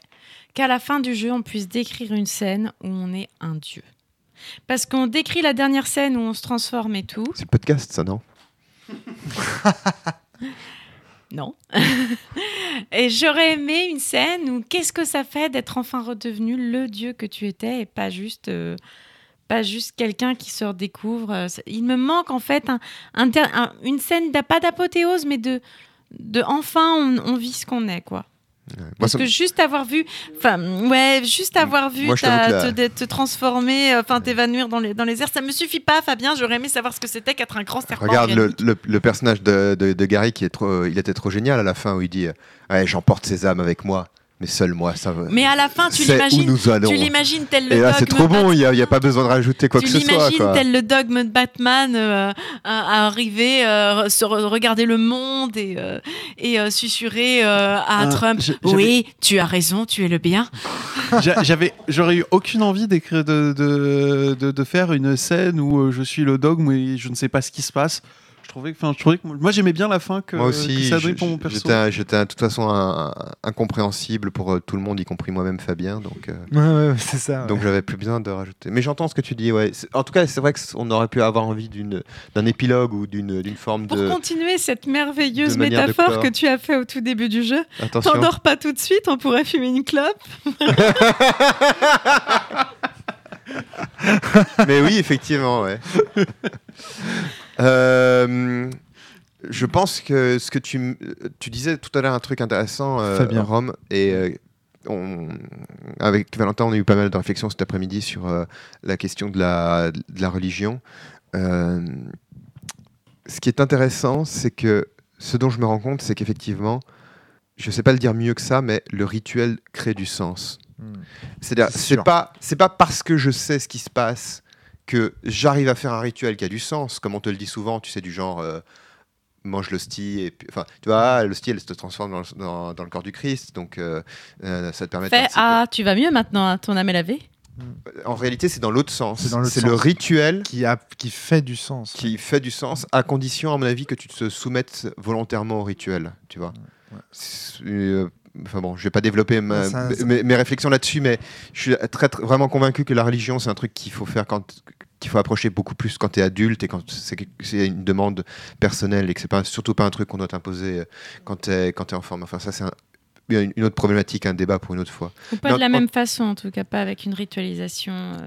qu'à la fin du jeu, on puisse décrire une scène où on est un dieu. Parce qu'on décrit la dernière scène où on se transforme et tout. c'est le podcast, ça, non? Non. et j'aurais aimé une scène où qu'est-ce que ça fait d'être enfin redevenu le dieu que tu étais et pas juste, euh, pas juste quelqu'un qui se redécouvre. Euh, Il me manque en fait un, un ter- un- une scène, pas d'apothéose, mais de, de enfin on, on vit ce qu'on est, quoi. Ouais. Moi, Parce ça que juste avoir vu, enfin, ouais, juste avoir vu Moi, ta- te, te transformer, enfin, t'évanouir dans les, dans les airs, ça me suffit pas, Fabien. J'aurais aimé savoir ce que c'était qu'être un grand serpent. Regarde le, le- le personnage de, de- de Gary qui est trop, il était trop génial à la fin où il dit euh, ouais, j'emporte ces âmes avec moi, mais seul moi ça va. Mais à la fin, tu l'imagines, nous allons. tu l'imagines tel le Et là dogme c'est trop bon, il n'y a, pas Batman. besoin de rajouter quoi tu que ce soit. l'imagines quoi. tel le dogme de Batman euh, à, à arriver, euh, se re- regarder le monde et, euh, et euh, susurrer euh, à Ah, Trump. Oui, tu as raison, tu es le bien. J'a- J'avais, j'aurais eu aucune envie d'écrire, de, de, de, de faire une scène où je suis le dogme et je ne sais pas ce qui se passe. Je trouvais enfin, je trouvais que moi j'aimais bien la fin que, Moi que aussi, ça je- donnait pour mon je- perso. j'étais de toute façon un- un- incompréhensible pour euh, tout le monde, y compris moi-même Fabien, donc, euh, Ouais, ouais, ouais, c'est ça. ouais. donc j'avais plus besoin de rajouter. Mais j'entends ce que tu dis, ouais. En tout cas, c'est vrai qu'on aurait pu avoir envie d'une- d'un épilogue ou d'une d'une forme Pour de. continuer cette merveilleuse métaphore que tu as fait au tout début du jeu, Attention. t'endors pas tout de suite, on pourrait fumer une clope. Mais oui, effectivement, ouais. Euh, je pense que ce que tu, disais tout à l'heure un truc intéressant, euh, Fabien. Rome, et euh, on, avec Valentin, on a eu pas mal de réflexions cet après-midi sur euh, la question de la, de la religion. Ce qui est intéressant, c'est que ce dont je me rends compte, c'est qu'effectivement, je sais pas le dire mieux que ça, mais le rituel crée du sens. Hmm. C'est-à-dire, C'est pas, c'est pas parce que je sais ce qui se passe que j'arrive à faire un rituel qui a du sens, comme on te le dit souvent, tu sais, du genre euh, mange l'hostie, et puis, enfin, tu vois, l'hostie, elle se transforme dans le, dans- dans le corps du Christ, donc euh, euh, ça te permet de Fais participer. Ah, tu vas mieux maintenant, hein, ton âme est lavée En réalité, c'est dans l'autre sens. C'est dans l'autre C'est le rituel Qui, a, qui fait du sens. qui fait du sens, à condition, à mon avis, que tu te soumettes volontairement au rituel, tu vois. Ouais. Enfin bon, je vais pas développer ma- Ouais, ça- ça- mes, mes réflexions là-dessus, mais je suis très, très- vraiment convaincu que la religion, c'est un truc qu'il faut faire quand qu'il faut approcher beaucoup plus quand tu es adulte et quand c'est une demande personnelle et que c'est pas surtout pas un truc qu'on doit t'imposer euh, quand tu es quand es enfant. Enfin ça c'est un- une une autre problématique, un débat pour une autre fois. Ou pas Non, de la en- même façon, en tout cas, pas avec une ritualisation euh,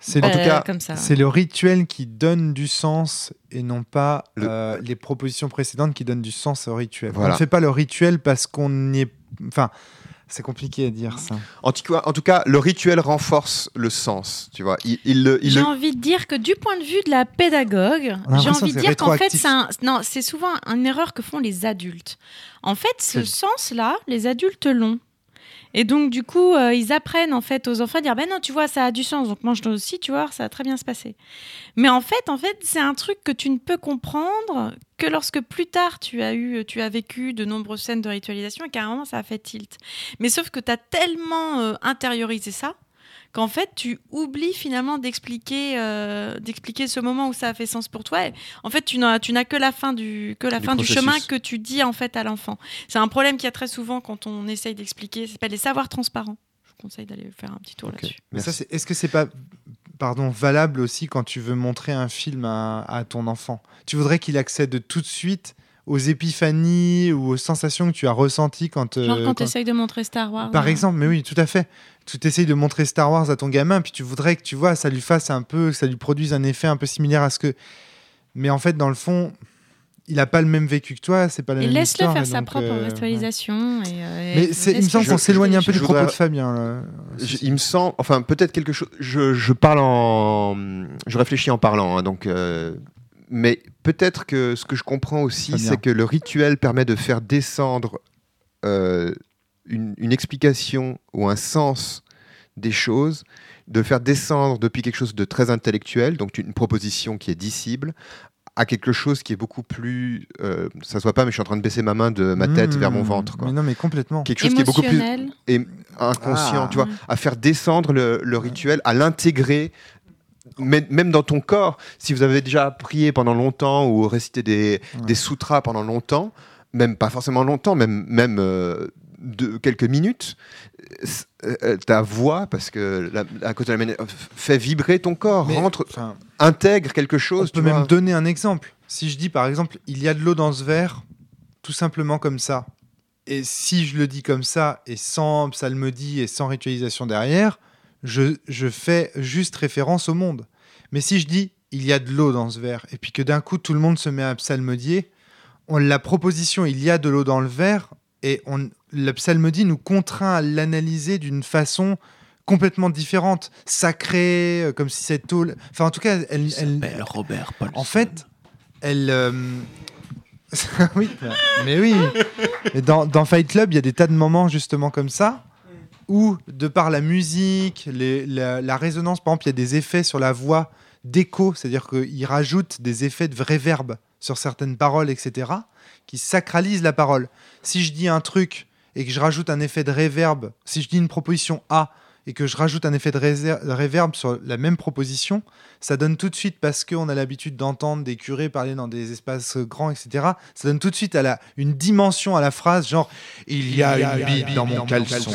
C'est En tout euh, cas, comme ça. C'est le rituel qui donne du sens et non pas Le- euh, les propositions précédentes qui donnent du sens au rituel. On Voilà. ne fait pas le rituel parce qu'on y est. Enfin, c'est compliqué à dire ça. En tout cas, en tout cas, le rituel renforce le sens, tu vois. Il, il le- il J'ai le- envie de dire que du point de vue de la pédagogue, On a j'ai envie de c'est dire qu'en fait, rétroactif. c'est un- non, c'est souvent une erreur que font les adultes. En fait, ce sens-là, les adultes l'ont. Et donc, du coup, euh, ils apprennent en fait aux enfants à dire Ben non, tu vois, ça a du sens, donc mange-le aussi, tu vois, ça va très bien se passer. Mais en fait, en fait, c'est un truc que tu ne peux comprendre que lorsque plus tard tu as eu, tu as vécu de nombreuses scènes de ritualisation et qu'à un moment ça a fait tilt. Mais sauf que tu as tellement euh, intériorisé ça qu'en fait tu oublies finalement d'expliquer euh, d'expliquer ce moment où ça a fait sens pour toi. Et en fait, tu n'as tu n'as que la fin du que la Du fin du chemin que tu dis en fait à l'enfant. C'est un problème qu'il y a très souvent quand on essaye d'expliquer. Ça s'appelle les savoirs transparents. Je vous conseille d'aller faire un petit tour là-dessus. Mais ça, Merci. c'est- est-ce que c'est pas pardon, valable aussi quand tu veux montrer un film à, à ton enfant? Tu voudrais qu'il accède tout de suite aux épiphanies ou aux sensations que tu as ressenties quand. euh, Genre quand quand- tu essayes de montrer Star Wars. Par euh, exemple, mais oui, tout à fait. Tu essayes de montrer Star Wars à ton gamin, puis tu voudrais que tu vois, ça lui fasse un peu, que ça lui produise un effet un peu similaire à ce que. Mais en fait, dans le fond, il a pas le même vécu que toi, c'est pas la Et même laisse-le histoire, faire et sa propre euh, et, euh, Mais et il me laisse-le semble qu'on s'éloigne un peu du propos voudrais- de Fabien. là. Je- il me semble, enfin peut-être quelque chose. Je, je parle en, je réfléchis en parlant, hein, donc. euh, mais peut-être que ce que je comprends aussi, c'est que le rituel permet de faire descendre euh, une, une explication ou un sens des choses, de faire descendre depuis quelque chose de très intellectuel, donc une proposition qui est dissible, à quelque chose qui est beaucoup plus. Euh, ça se voit pas, mais je suis en train de baisser ma main de ma tête Mmh, vers mon ventre. Quoi. Mais non, mais complètement. Quelque chose qui est beaucoup plus Émotionnel. et inconscient, Ah. tu vois, à faire descendre le, le rituel, à l'intégrer, même dans ton corps. Si vous avez déjà prié pendant longtemps ou récité des, Ouais. des sutras pendant longtemps, même pas forcément longtemps, même, même euh, de, quelques minutes, euh, euh, ta voix, parce que la, à cause de la manière, fait vibrer ton corps, Mais, rentre, intègre quelque chose. peut tu même donner un exemple. Si je dis par exemple, il y a de l'eau dans ce verre, tout simplement comme ça. Et si je le dis comme ça, et sans psalmodie et sans ritualisation derrière, je, je fais juste référence au monde. Mais si je dis, il y a de l'eau dans ce verre, et puis que d'un coup tout le monde se met à psalmodier, on, la proposition, il y a de l'eau dans le verre, et on, la psalmodie nous contraint à l'analyser d'une façon complètement différente, sacrée, euh, comme si cette eau... Enfin, en tout cas, elle... elle- Robert Paul. en fait, elle. euh, oui, mais oui. Et dans, dans Fight Club, il y a des tas de moments justement comme ça où, de par la musique, la, résonance, par exemple, il y a des effets sur la voix d'écho, c'est-à-dire qu'il rajoute des effets de vrai verbe sur certaines paroles, etc., qui sacralisent la parole. Si je dis un truc et que je rajoute un effet de réverb, si je dis une proposition A et que je rajoute un effet de réverb sur la même proposition, ça donne tout de suite, parce qu'on a l'habitude d'entendre des curés parler dans des espaces grands, etc., ça donne tout de suite à la, une dimension à la phrase, genre « il y a une bite dans mon caleçon ».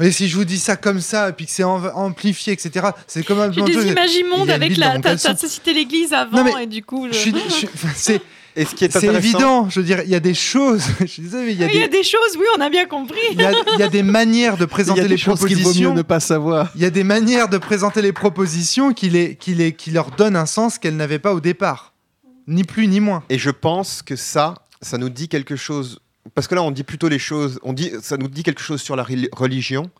Et si je vous dis ça comme ça, et puis que c'est amplifié, etc., c'est comme un J'ai peu- des images Il y immondes a une avec la. T'as cité l'église avant et du coup. Je c'est Et ce qui est c'est intéressant, évident, je veux dire, il y a des choses, je suis désolé, mais il y a Il y a des, choses, oui, on a bien compris. il y a- il y a des manières de Il y présenter a les des choses qu'il vaut mieux propositions. ne pas savoir. Il y a des manières de présenter les propositions qui, les, qui, les, qui leur donnent un sens qu'elles n'avaient pas au départ. Ni plus ni moins. Et je pense que ça, ça nous dit quelque chose. Parce que là, on dit plutôt les choses. On dit, ça nous dit quelque chose sur la reli- religion.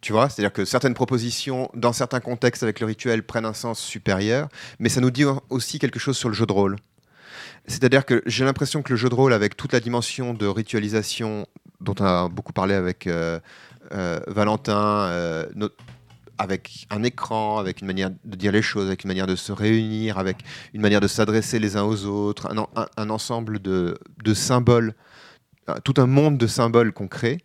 Tu vois, c'est-à-dire que certaines propositions, dans certains contextes avec le rituel, prennent un sens supérieur. Mais ça nous dit aussi quelque chose sur le jeu de rôle. C'est-à-dire que j'ai l'impression que le jeu de rôle, avec toute la dimension de ritualisation dont on a beaucoup parlé avec euh, euh, Valentin, euh, avec un écran, avec une manière de dire les choses, avec une manière de se réunir, avec une manière de s'adresser les uns aux autres, un, en- un- un ensemble de, symboles, tout un monde de symboles qu'on crée,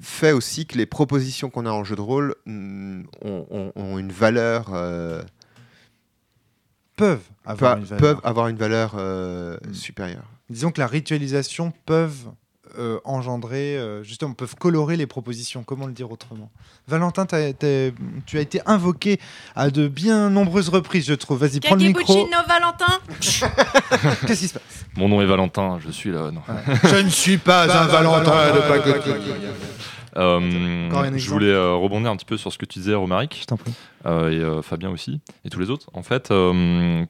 fait aussi que les propositions qu'on a en jeu de rôle mm, ont, une valeur, Peuvent avoir pe- une valeur. peuvent avoir une valeur euh, Mm. supérieure. Disons que la ritualisation peuvent euh, engendrer, euh, justement, peuvent colorer les propositions. Comment le dire autrement? Valentin, tu as été invoqué à de bien nombreuses reprises, je trouve. Vas-y, prends le micro. Valentin Qu'est-ce qui se passe? Mon nom est Valentin, je suis là. non. Je ne suis pas un Valentin de pacotille. Euh, je voulais euh, rebondir un petit peu sur ce que tu disais, Romaric, Je t'en prie. euh, et euh, Fabien aussi, et tous les autres. En fait, euh,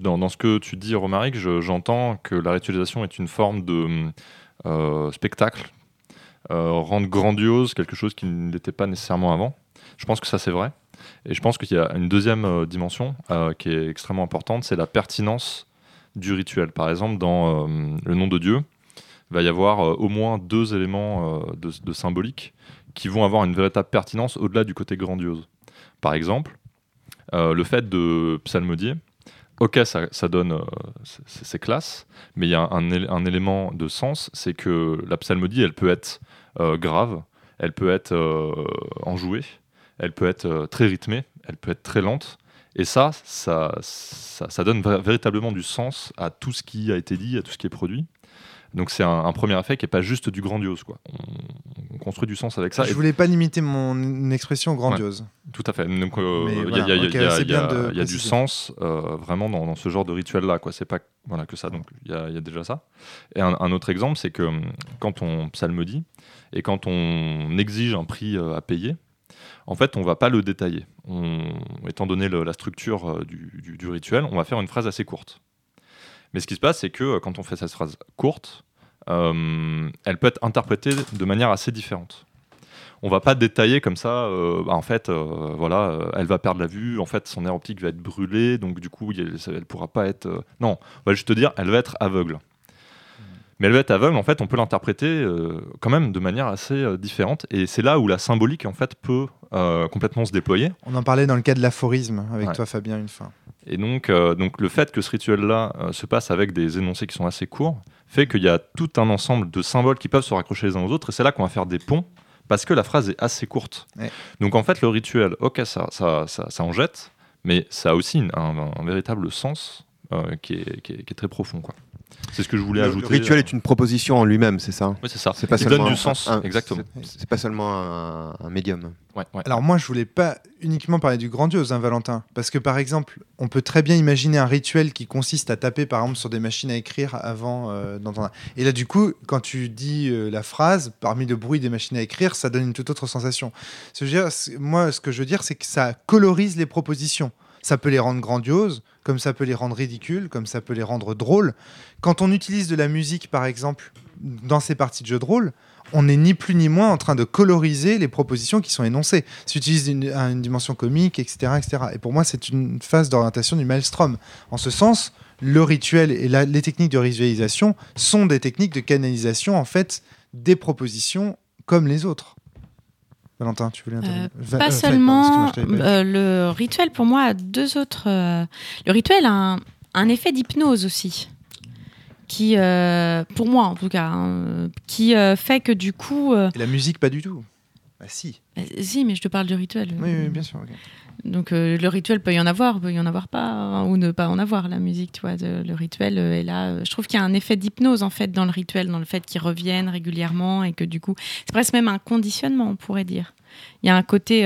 dans, dans ce que tu dis, Romaric, je- j'entends que la ritualisation est une forme de euh, spectacle, euh, rendre grandiose quelque chose qui ne l'était pas nécessairement avant. Je pense que ça, c'est vrai. Et je pense qu'il y a une deuxième euh, dimension euh, qui est extrêmement importante, c'est la pertinence du rituel. Par exemple, dans euh, le nom de Dieu, il va y avoir euh, au moins deux éléments euh, de, symbolique qui vont avoir une véritable pertinence au-delà du côté grandiose. Par exemple, euh, le fait de psalmodier, ok, ça, donne, euh, c'est- classe, mais il y a un, élément de sens, c'est que la psalmodie, elle peut être grave, elle peut être enjouée, elle peut être très rythmée, elle peut être très lente. Et ça, ça, ça, donne véritablement du sens à tout ce qui a été dit, à tout ce qui est produit. Donc c'est un, un premier effet qui n'est pas juste du grandiose. Quoi. On, on construit du sens avec ça. Je voulais pas limiter mon expression grandiose. tout à fait. Donc, euh, il y a- voilà, il y a- ok, il y a- c'est il y a- bien de il y a du sens euh, vraiment dans, dans ce genre de rituel-là. C'est pas voilà, que ça. Donc il y, a, déjà ça. Et un, un autre exemple, c'est que hum, quand on psalmodie et quand on exige un prix euh, à payer, en fait, on va pas le détailler. On, étant donné le- la structure euh, du, du- du rituel, on va faire une phrase assez courte. Mais ce qui se passe, c'est que euh, quand on fait cette phrase courte, euh, elle peut être interprétée de manière assez différente. On va pas détailler comme ça. euh, bah, en fait, euh, voilà, elle va perdre la vue. En fait, son air optique va être brûlé, donc du coup, ça- elle pourra pas être. Non, on va juste te dire, elle va être aveugle. Mais elle va être aveugle. En fait, on peut l'interpréter quand même de manière assez différente. Et c'est là où la symbolique, en fait, peut complètement se déployer. On en parlait dans le cas de l'aphorisme avec Ouais. toi, Fabien, une fois. Et donc, euh, donc le fait que ce rituel-là euh, se passe avec des énoncés qui sont assez courts fait qu'il y a tout un ensemble de symboles qui peuvent se raccrocher les uns aux autres. Et c'est là qu'on va faire des ponts parce que la phrase est assez courte. Ouais. Donc en fait, le rituel, ok, ça, ça, ça, ça en jette, mais ça a aussi une- un, un véritable sens euh, qui, est, qui, est, qui est très profond. quoi. C'est ce que je voulais Le, ajouter. le rituel est une proposition en lui-même, c'est ça Oui, c'est ça. C'est pas seulement donne du un- sens, un- exactement. c'est- pas seulement un, un médium. Ouais, ouais. Alors moi, je voulais pas uniquement parler du grandiose, hein, Valentin, parce que par exemple, on peut très bien imaginer un rituel qui consiste à taper, par exemple, sur des machines à écrire avant euh, d'entendre. Et là, du coup, quand tu dis euh, la phrase, parmi le bruit des machines à écrire, ça donne une toute autre sensation. Ce que je veux dire, c'est- moi, ce que je veux dire, c'est que ça colorise les propositions. Ça peut les rendre grandioses, comme ça peut les rendre ridicules, comme ça peut les rendre drôles. Quand on utilise de la musique, par exemple, dans ces parties de jeu de rôle, on n'est ni plus ni moins en train de coloriser les propositions qui sont énoncées. Ça utilise une, une dimension comique, etc., etc. Et pour moi, c'est une phase d'orientation du maelstrom. En ce sens, le rituel et les techniques de visualisation sont des techniques de canalisation, en fait, des propositions comme les autres. Valentin, tu voulais intervenir Va- Euh, Pas euh, seulement. euh, le rituel, pour moi, a deux autres. euh, le rituel a un, un effet d'hypnose aussi. Qui, euh, pour moi en tout cas, hein, qui euh, fait que du coup. euh, Et la musique, pas du tout. Bah si. si, mais je te parle du rituel. Oui, oui, bien sûr. Donc euh, le rituel peut y en avoir, peut y en avoir pas, hein, ou ne pas en avoir, la musique, tu vois. le rituel euh, est là. euh, je trouve qu'il y a un effet d'hypnose, en fait, dans le rituel, dans le fait qu'ils reviennent régulièrement et que du coup, c'est presque même un conditionnement, on pourrait dire. Il y a un côté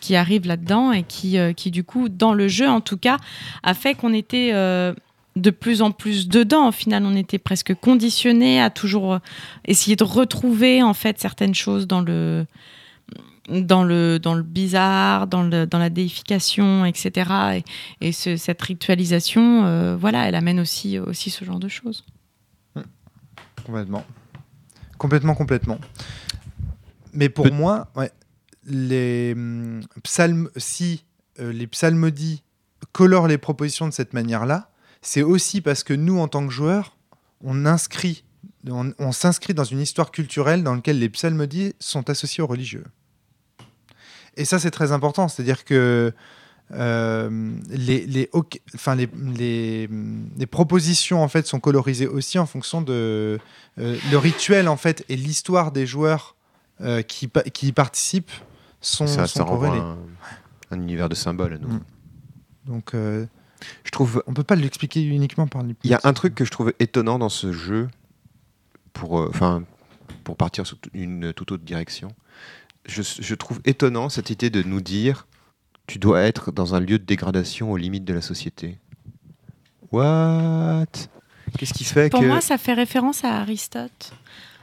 qui arrive là-dedans et qui, qui, du coup, dans le jeu, en tout cas, a fait qu'on était de plus en plus dedans. Au final, on était presque conditionné à toujours essayer de retrouver, en fait, certaines choses dans le dans le, dans le bizarre, dans, le, dans la déification, etc. Et, et ce- cette ritualisation, euh, voilà, elle amène aussi, aussi ce genre de choses. Complètement. Complètement, complètement. Mais pour moi, ouais, les hum, psalmes, si euh, les psalmodies colorent les propositions de cette manière-là, c'est aussi parce que nous, en tant que joueurs, on inscrit, on, on s'inscrit dans une histoire culturelle dans laquelle les psalmodies sont associés aux religieux. Et ça, c'est très important. C'est-à-dire que euh, les, les, ok- enfin, les, les, les propositions en fait sont colorisées aussi en fonction de euh, le rituel en fait et l'histoire des joueurs euh, qui, y participent sont, Ça, sont ça corrélés. un, un univers de symboles. à nous. Mm. Donc Je trouve on peut pas l'expliquer uniquement par. Il y a un truc que je trouve étonnant dans ce jeu, pour, enfin, pour partir sur une toute autre direction. Je, je trouve étonnant cette idée de nous dire tu dois être dans un lieu de dégradation aux limites de la société. What? Qu'est-ce qui fait Pour que. moi, ça fait référence à Aristote.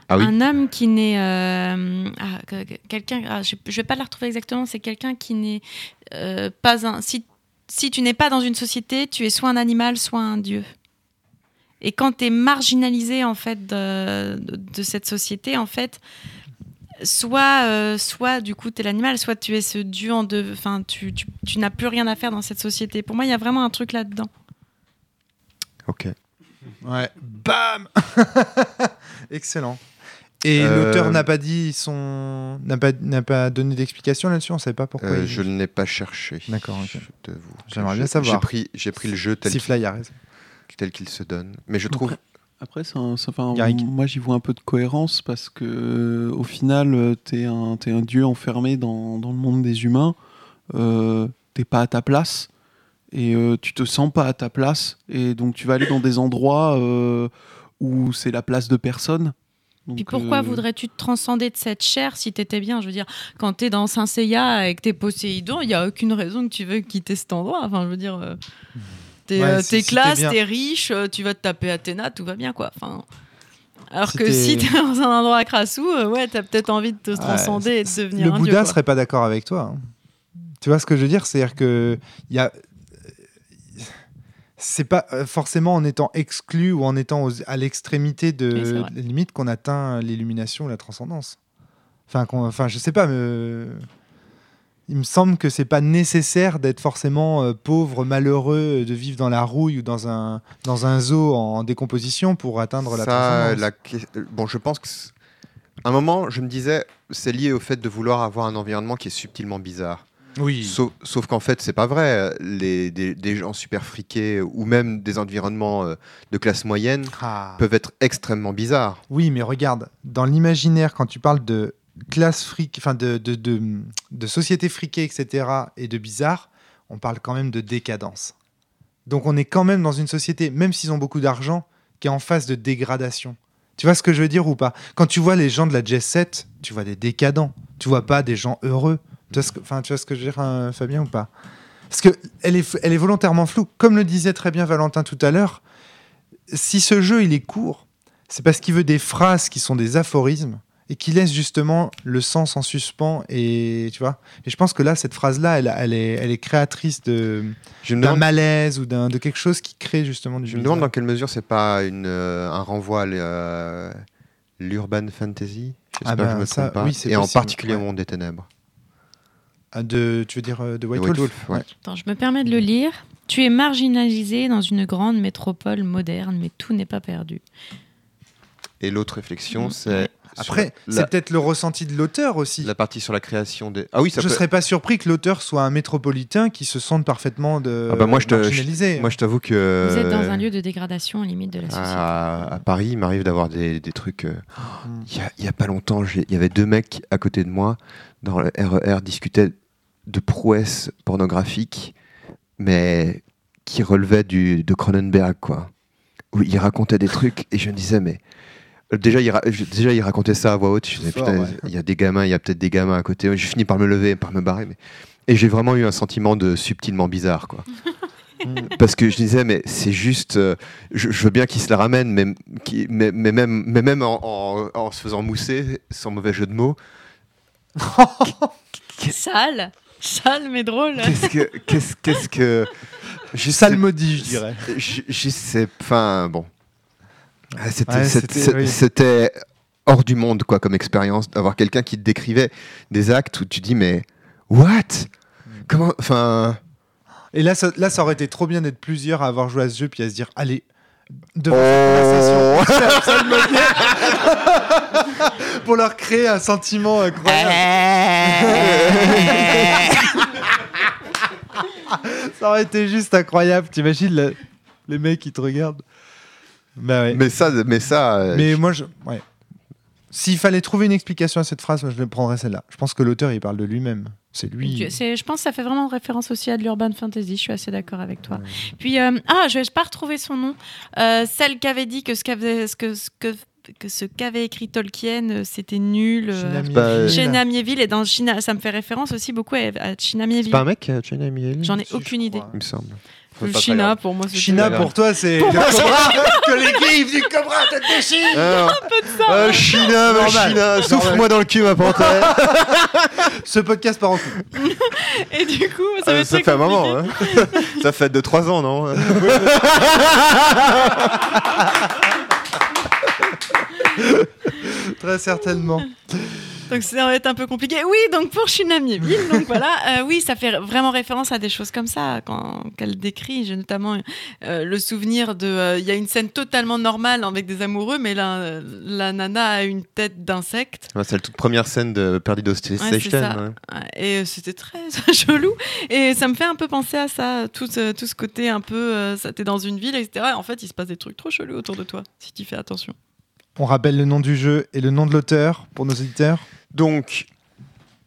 ah oui, Un homme qui n'est. euh, ah, que- que- quelqu'un. ah, je ne vais pas la retrouver exactement, c'est quelqu'un qui n'est euh, pas un. Si, si tu n'es pas dans une société, tu es soit un animal, soit un dieu. Et quand tu es marginalisé, en fait, de, de- de cette société, en fait, soit, euh, soit du coup, tu es l'animal, soit tu es ce dieu en deux. Enfin, tu, tu, tu n'as plus rien à faire dans cette société. Pour moi, il y a vraiment un truc là-dedans. ok. Ouais. Bam Excellent. Et Euh, l'auteur n'a pas dit son. n'a pas, n'a pas donné d'explication là-dessus On savait pas pourquoi. Euh, il- je ne l'ai pas cherché. D'accord, ok. Je t'avoue que J'aimerais bien savoir. J'ai pris, j'ai pris le jeu tel, raison. tel qu'il se donne. Mais je trouve. Après, un- enfin, Garrick. moi j'y vois un peu de cohérence parce que euh, au final, t'es un, t'es un dieu enfermé dans, dans le monde des humains. Euh, t'es pas à ta place et euh, tu te sens pas à ta place et donc tu vas aller dans des endroits euh, où c'est la place de personne. Donc, Puis pourquoi euh, voudrais-tu te transcender de cette chair si t'étais bien? Je veux dire, quand t'es dans Saint Seiya et que t'es Poséidon, il y a aucune raison que tu veux quitter cet endroit. Enfin, je veux dire, euh, t'es Ouais, euh, t'es si t'es classe, t'es riche, euh, tu vas te taper Athéna, tout va bien, quoi. Enfin, alors que si t'es dans un endroit crassou, euh, ouais, t'as peut-être envie de te transcender et de devenir Le un Bouddha dieu. quoi. serait pas d'accord avec toi. hein. Tu vois ce que je veux dire? C'est-à-dire que il y a. C'est pas forcément en étant exclu ou en étant aux- à l'extrémité de la limite qu'on atteint l'illumination ou la transcendance. Enfin, enfin, je sais pas, mais il me semble que c'est pas nécessaire d'être forcément euh, pauvre, malheureux, de vivre dans la rouille ou dans un dans un zoo en décomposition pour atteindre la Ça, la euh, bon, je pense que. À un moment, je me disais, c'est lié au fait de vouloir avoir un environnement qui est subtilement bizarre. Oui. Sauf, sauf qu'en fait, c'est pas vrai. Les, des, des gens super friqués ou même des environnements euh, de classe moyenne Ah. peuvent être extrêmement bizarres. Oui, mais regarde, dans l'imaginaire, quand tu parles de classe fric, enfin de, de, de, société friquée, etc., et de bizarre, on parle quand même de décadence. Donc on est quand même dans une société, même s'ils ont beaucoup d'argent, qui est en phase de dégradation. Tu vois ce que je veux dire ou pas? Quand tu vois les gens de la Jet Set, tu vois des décadents. Tu vois pas des gens heureux. Tu vois ce que, je veux dire, hein, Fabien, ou pas? Parce que elle est, elle est volontairement floue. Comme le disait très bien Valentin tout à l'heure, si ce jeu il est court, c'est parce qu'il veut des phrases qui sont des aphorismes et qui laissent justement le sens en suspens. Et tu vois. Et je pense que là, cette phrase-là, elle, elle est, elle est créatrice de d'un demande, malaise ou d'un de quelque chose qui crée justement du. je me demande dans quelle mesure c'est pas une, euh, un renvoi à euh, l'urban fantasy. J'espère Ah que je ben, me ça, trompe pas. oui, c'est Et en possible, particulier au monde des ténèbres. Ah, de, tu veux dire euh, de White, De White Wolf, Wolf, ouais. Attends, je me permets de le lire. Tu es marginalisé dans une grande métropole moderne, mais tout n'est pas perdu. Et l'autre réflexion, Mhm. c'est Après, la, c'est peut-être le ressenti de l'auteur aussi. la partie sur la création des. Ah oui, ça je peut. serais pas surpris que l'auteur soit un métropolitain qui se sente parfaitement de Ah bah moi, je te-. Moi, je t'avoue que. Vous êtes dans un lieu de dégradation limite de la société. À, à Paris, il m'arrive d'avoir des, des trucs. euh, Mm. Il y, a, il y a pas longtemps, il y avait deux mecs à côté de moi dans le RER discutaient de prouesses pornographiques, mais qui relevaient du, de Cronenberg, quoi. Où ils racontaient des trucs et je me disais, mais. Euh, Déjà il, ra- je- déjà, il racontait ça à voix haute. Je disais, putain, ouais. il y a des gamins, il y a peut-être des gamins à côté. J'ai fini par me lever, par me barrer. Mais... Et j'ai vraiment eu un sentiment de subtilement bizarre, quoi. Parce que je disais, mais c'est juste. euh, je, je veux bien qu'il se la ramène, mais, qui- mais, mais même, mais même en, en- en se faisant mousser, sans mauvais jeu de mots, Sale Sale mais drôle qu'est-ce que. Qu'est-ce, qu'est-ce que. Je sais- Salmodie, je dirais. Je, je sais. Enfin, bon. Ah, C'était, Ouais, oui. hors du monde, quoi, comme expérience, d'avoir quelqu'un qui te décrivait des actes où tu dis, mais. What? Comment. Enfin. Et là ça, là, ça aurait été trop bien d'être plusieurs à avoir joué à ce jeu puis à se dire, allez, devant Oh. pour leur créer un sentiment incroyable. ça aurait été juste incroyable. T'imagines le- les mecs qui te regardent Bah ouais. Mais ça, mais ça. euh, Mais moi, je. Ouais. S'il fallait trouver une explication à cette phrase, moi, je le prendrais celle-là. Je pense que l'auteur, il parle de lui-même. C'est lui. Tu- c'est- Je pense que ça fait vraiment référence aussi à de l'urban fantasy. Je suis assez d'accord avec toi. Puis, euh, ah, je vais pas retrouver son nom. Euh, celle qui avait dit que ce qu'avait ce que, ce que, que ce qu'avait écrit Tolkien, c'était nul. China pas- Mieville. Mieville et dans China, ça me fait référence aussi beaucoup à, China C'est Mieville. pas un mec, China Miel J'en ai Si, je aucune idée. crois. Il me semble. Le China, pour moi, c'est China, pour toi, c'est. Pour le moi, cobra que les griffes du cobra te déchirent Alors, ça. euh, China, ma Normal. China, souffle-moi dans le cul, ma panthère. Ce podcast part en couille. Et du coup, ça, va Euh, être ça fait un moment, hein. ça fait 2-3 ans, non Très certainement. Donc ça va être un peu compliqué. Oui, donc pour Shinami donc voilà, euh, oui, ça fait vraiment référence à des choses comme ça quand qu'elle décrit. J'ai notamment euh, le souvenir de, euh, il y a une scène totalement normale avec des amoureux, mais la, la nana a une tête d'insecte. Ouais, c'est la toute première scène de Perdido Station. ouais. Ouais, Et c'était très chelou. Et ça me fait un peu penser à ça, tout ce, tout ce côté un peu, ça t'es dans une ville, etc. Et en fait, il se passe des trucs trop chelous autour de toi, si tu fais attention. On rappelle le nom du jeu et le nom de l'auteur pour nos auditeurs. Donc,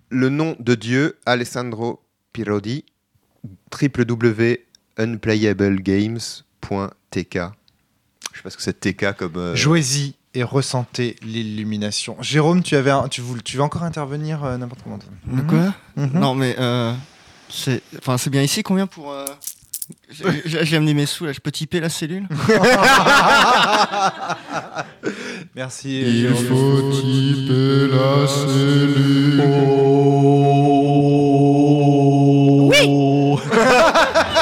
le nom de Dieu, Alessandro Pirodi, www.unplayablegames.tk. Je sais pas ce que c'est TK comme. euh, Jouez-y et ressentez l'illumination. Jérôme, tu, avais un- tu, voulais- tu veux encore intervenir euh, n'importe comment De quoi? Mhm. Non, mais euh, c'est enfin, c'est bien ici. Combien pour. J'ai amené mes sous là, je peux typer la cellule Merci. Il faut typer la cellule. Oh. Oui